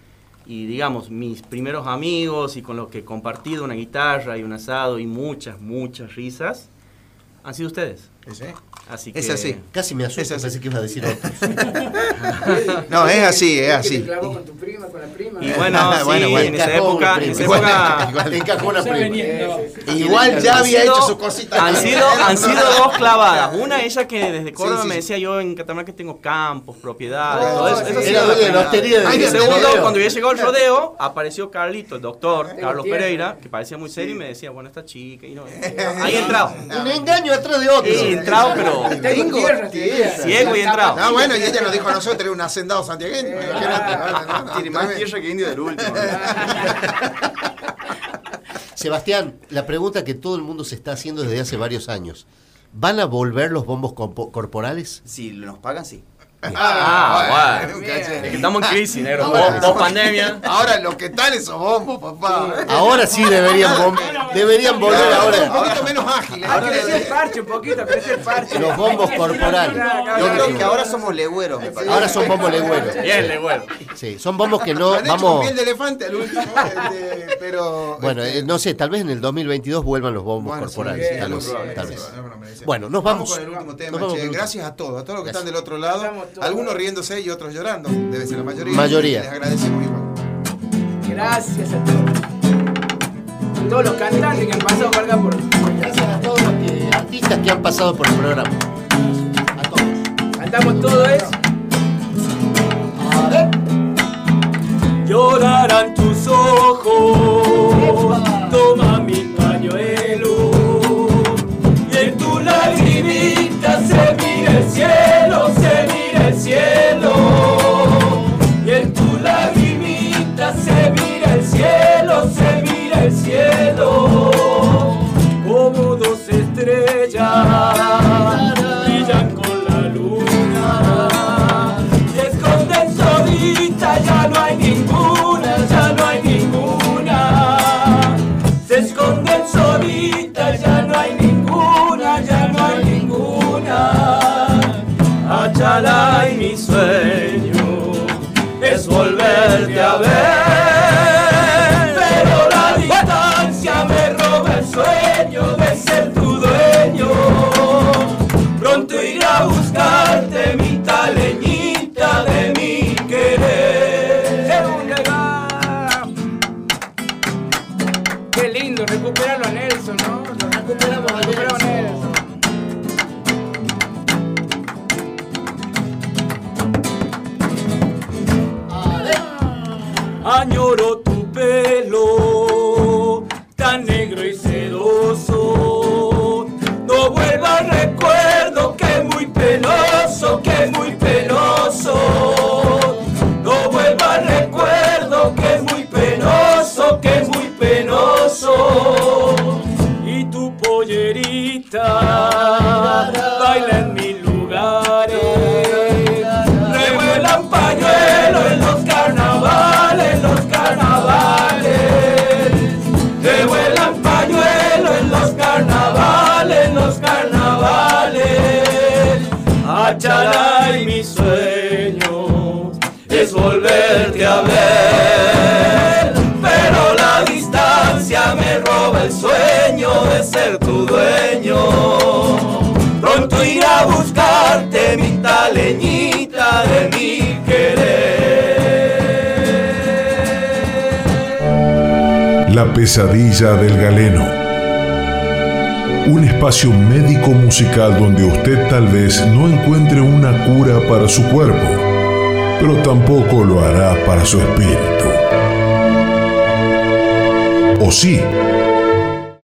y digamos, mis primeros amigos y con los que he compartido una guitarra y un asado y muchas, muchas risas, han sido ustedes. Así que... Es así. Casi me asusta, pensé que iba a decir otro. No, es así, es así. te clavó con tu prima, con la prima. Y bueno, sí, en esa época, en esa época Encajó una prima. Igual ya había sido- hecho su cosita. Han sido, han sido dos clavadas. Una, ella que desde Córdoba sí. me decía yo en Catamarca tengo campos, propiedades, Oh, todo eso. Y segundo, cuando ya llegó el rodeo, apareció Carlito, el doctor, Carlos. Pereira, que parecía muy serio y me decía, bueno, esta chica. Y no, ahí he entrado. Un engaño atrás de otro. Entrado, pero Tengo ciego y entrado. Ah, bueno, y ella nos dijo a nosotros, era un hacendado santiagueño. Tiene más tierra que indio del último. Sebastián, la pregunta que todo el mundo se está haciendo desde hace varios años. ¿Van a volver los bombos corporales? Si nos pagan, sí. Ah, bueno. un caché. Es que estamos en crisis, negro. Ahora, Post pandemia. Ahora lo que están esos bombos, papá. Ahora sí deberían bom- Deberían volver Un ahora. poquito menos ágiles. Hay que crecer el parche un poquito, crecer el parche. Los bombos corporales. Yo creo que ahora somos legüeros, me parece. Ahora son bombos legüeros. Bien, legüero. Sí, son bombos que no. Han hecho con Vamos. piel de elefante al último, este, pero... Bueno, este, eh, no sé, tal vez en el 2022 vuelvan los bombos Bueno, corporales. tal vez, tal. Bueno, nos Vamos vamos. con el último nos tema, vamos che. con el último. Gracias a todos, a todos los que Gracias. están del otro lado. Algunos riéndose y otros llorando. Debe ser la mayoría. Mayoría. Les agradecemos igual. Gracias a todos. A todos los cantantes que han pasado por acá por. Gracias a todos los que- artistas que han pasado por el programa. Cantamos todo eso. Llorarán tus ojos, Y mi sueño es volverte a ver, Y mi sueño es volverte a ver. Pero la distancia me roba el sueño de ser tu dueño. Pronto iré a buscarte mi taleñita de mi querer. La pesadilla del galeno. Un espacio médico musical donde usted tal vez no encuentre una cura para su cuerpo, pero tampoco lo hará para su espíritu. ¿O sí?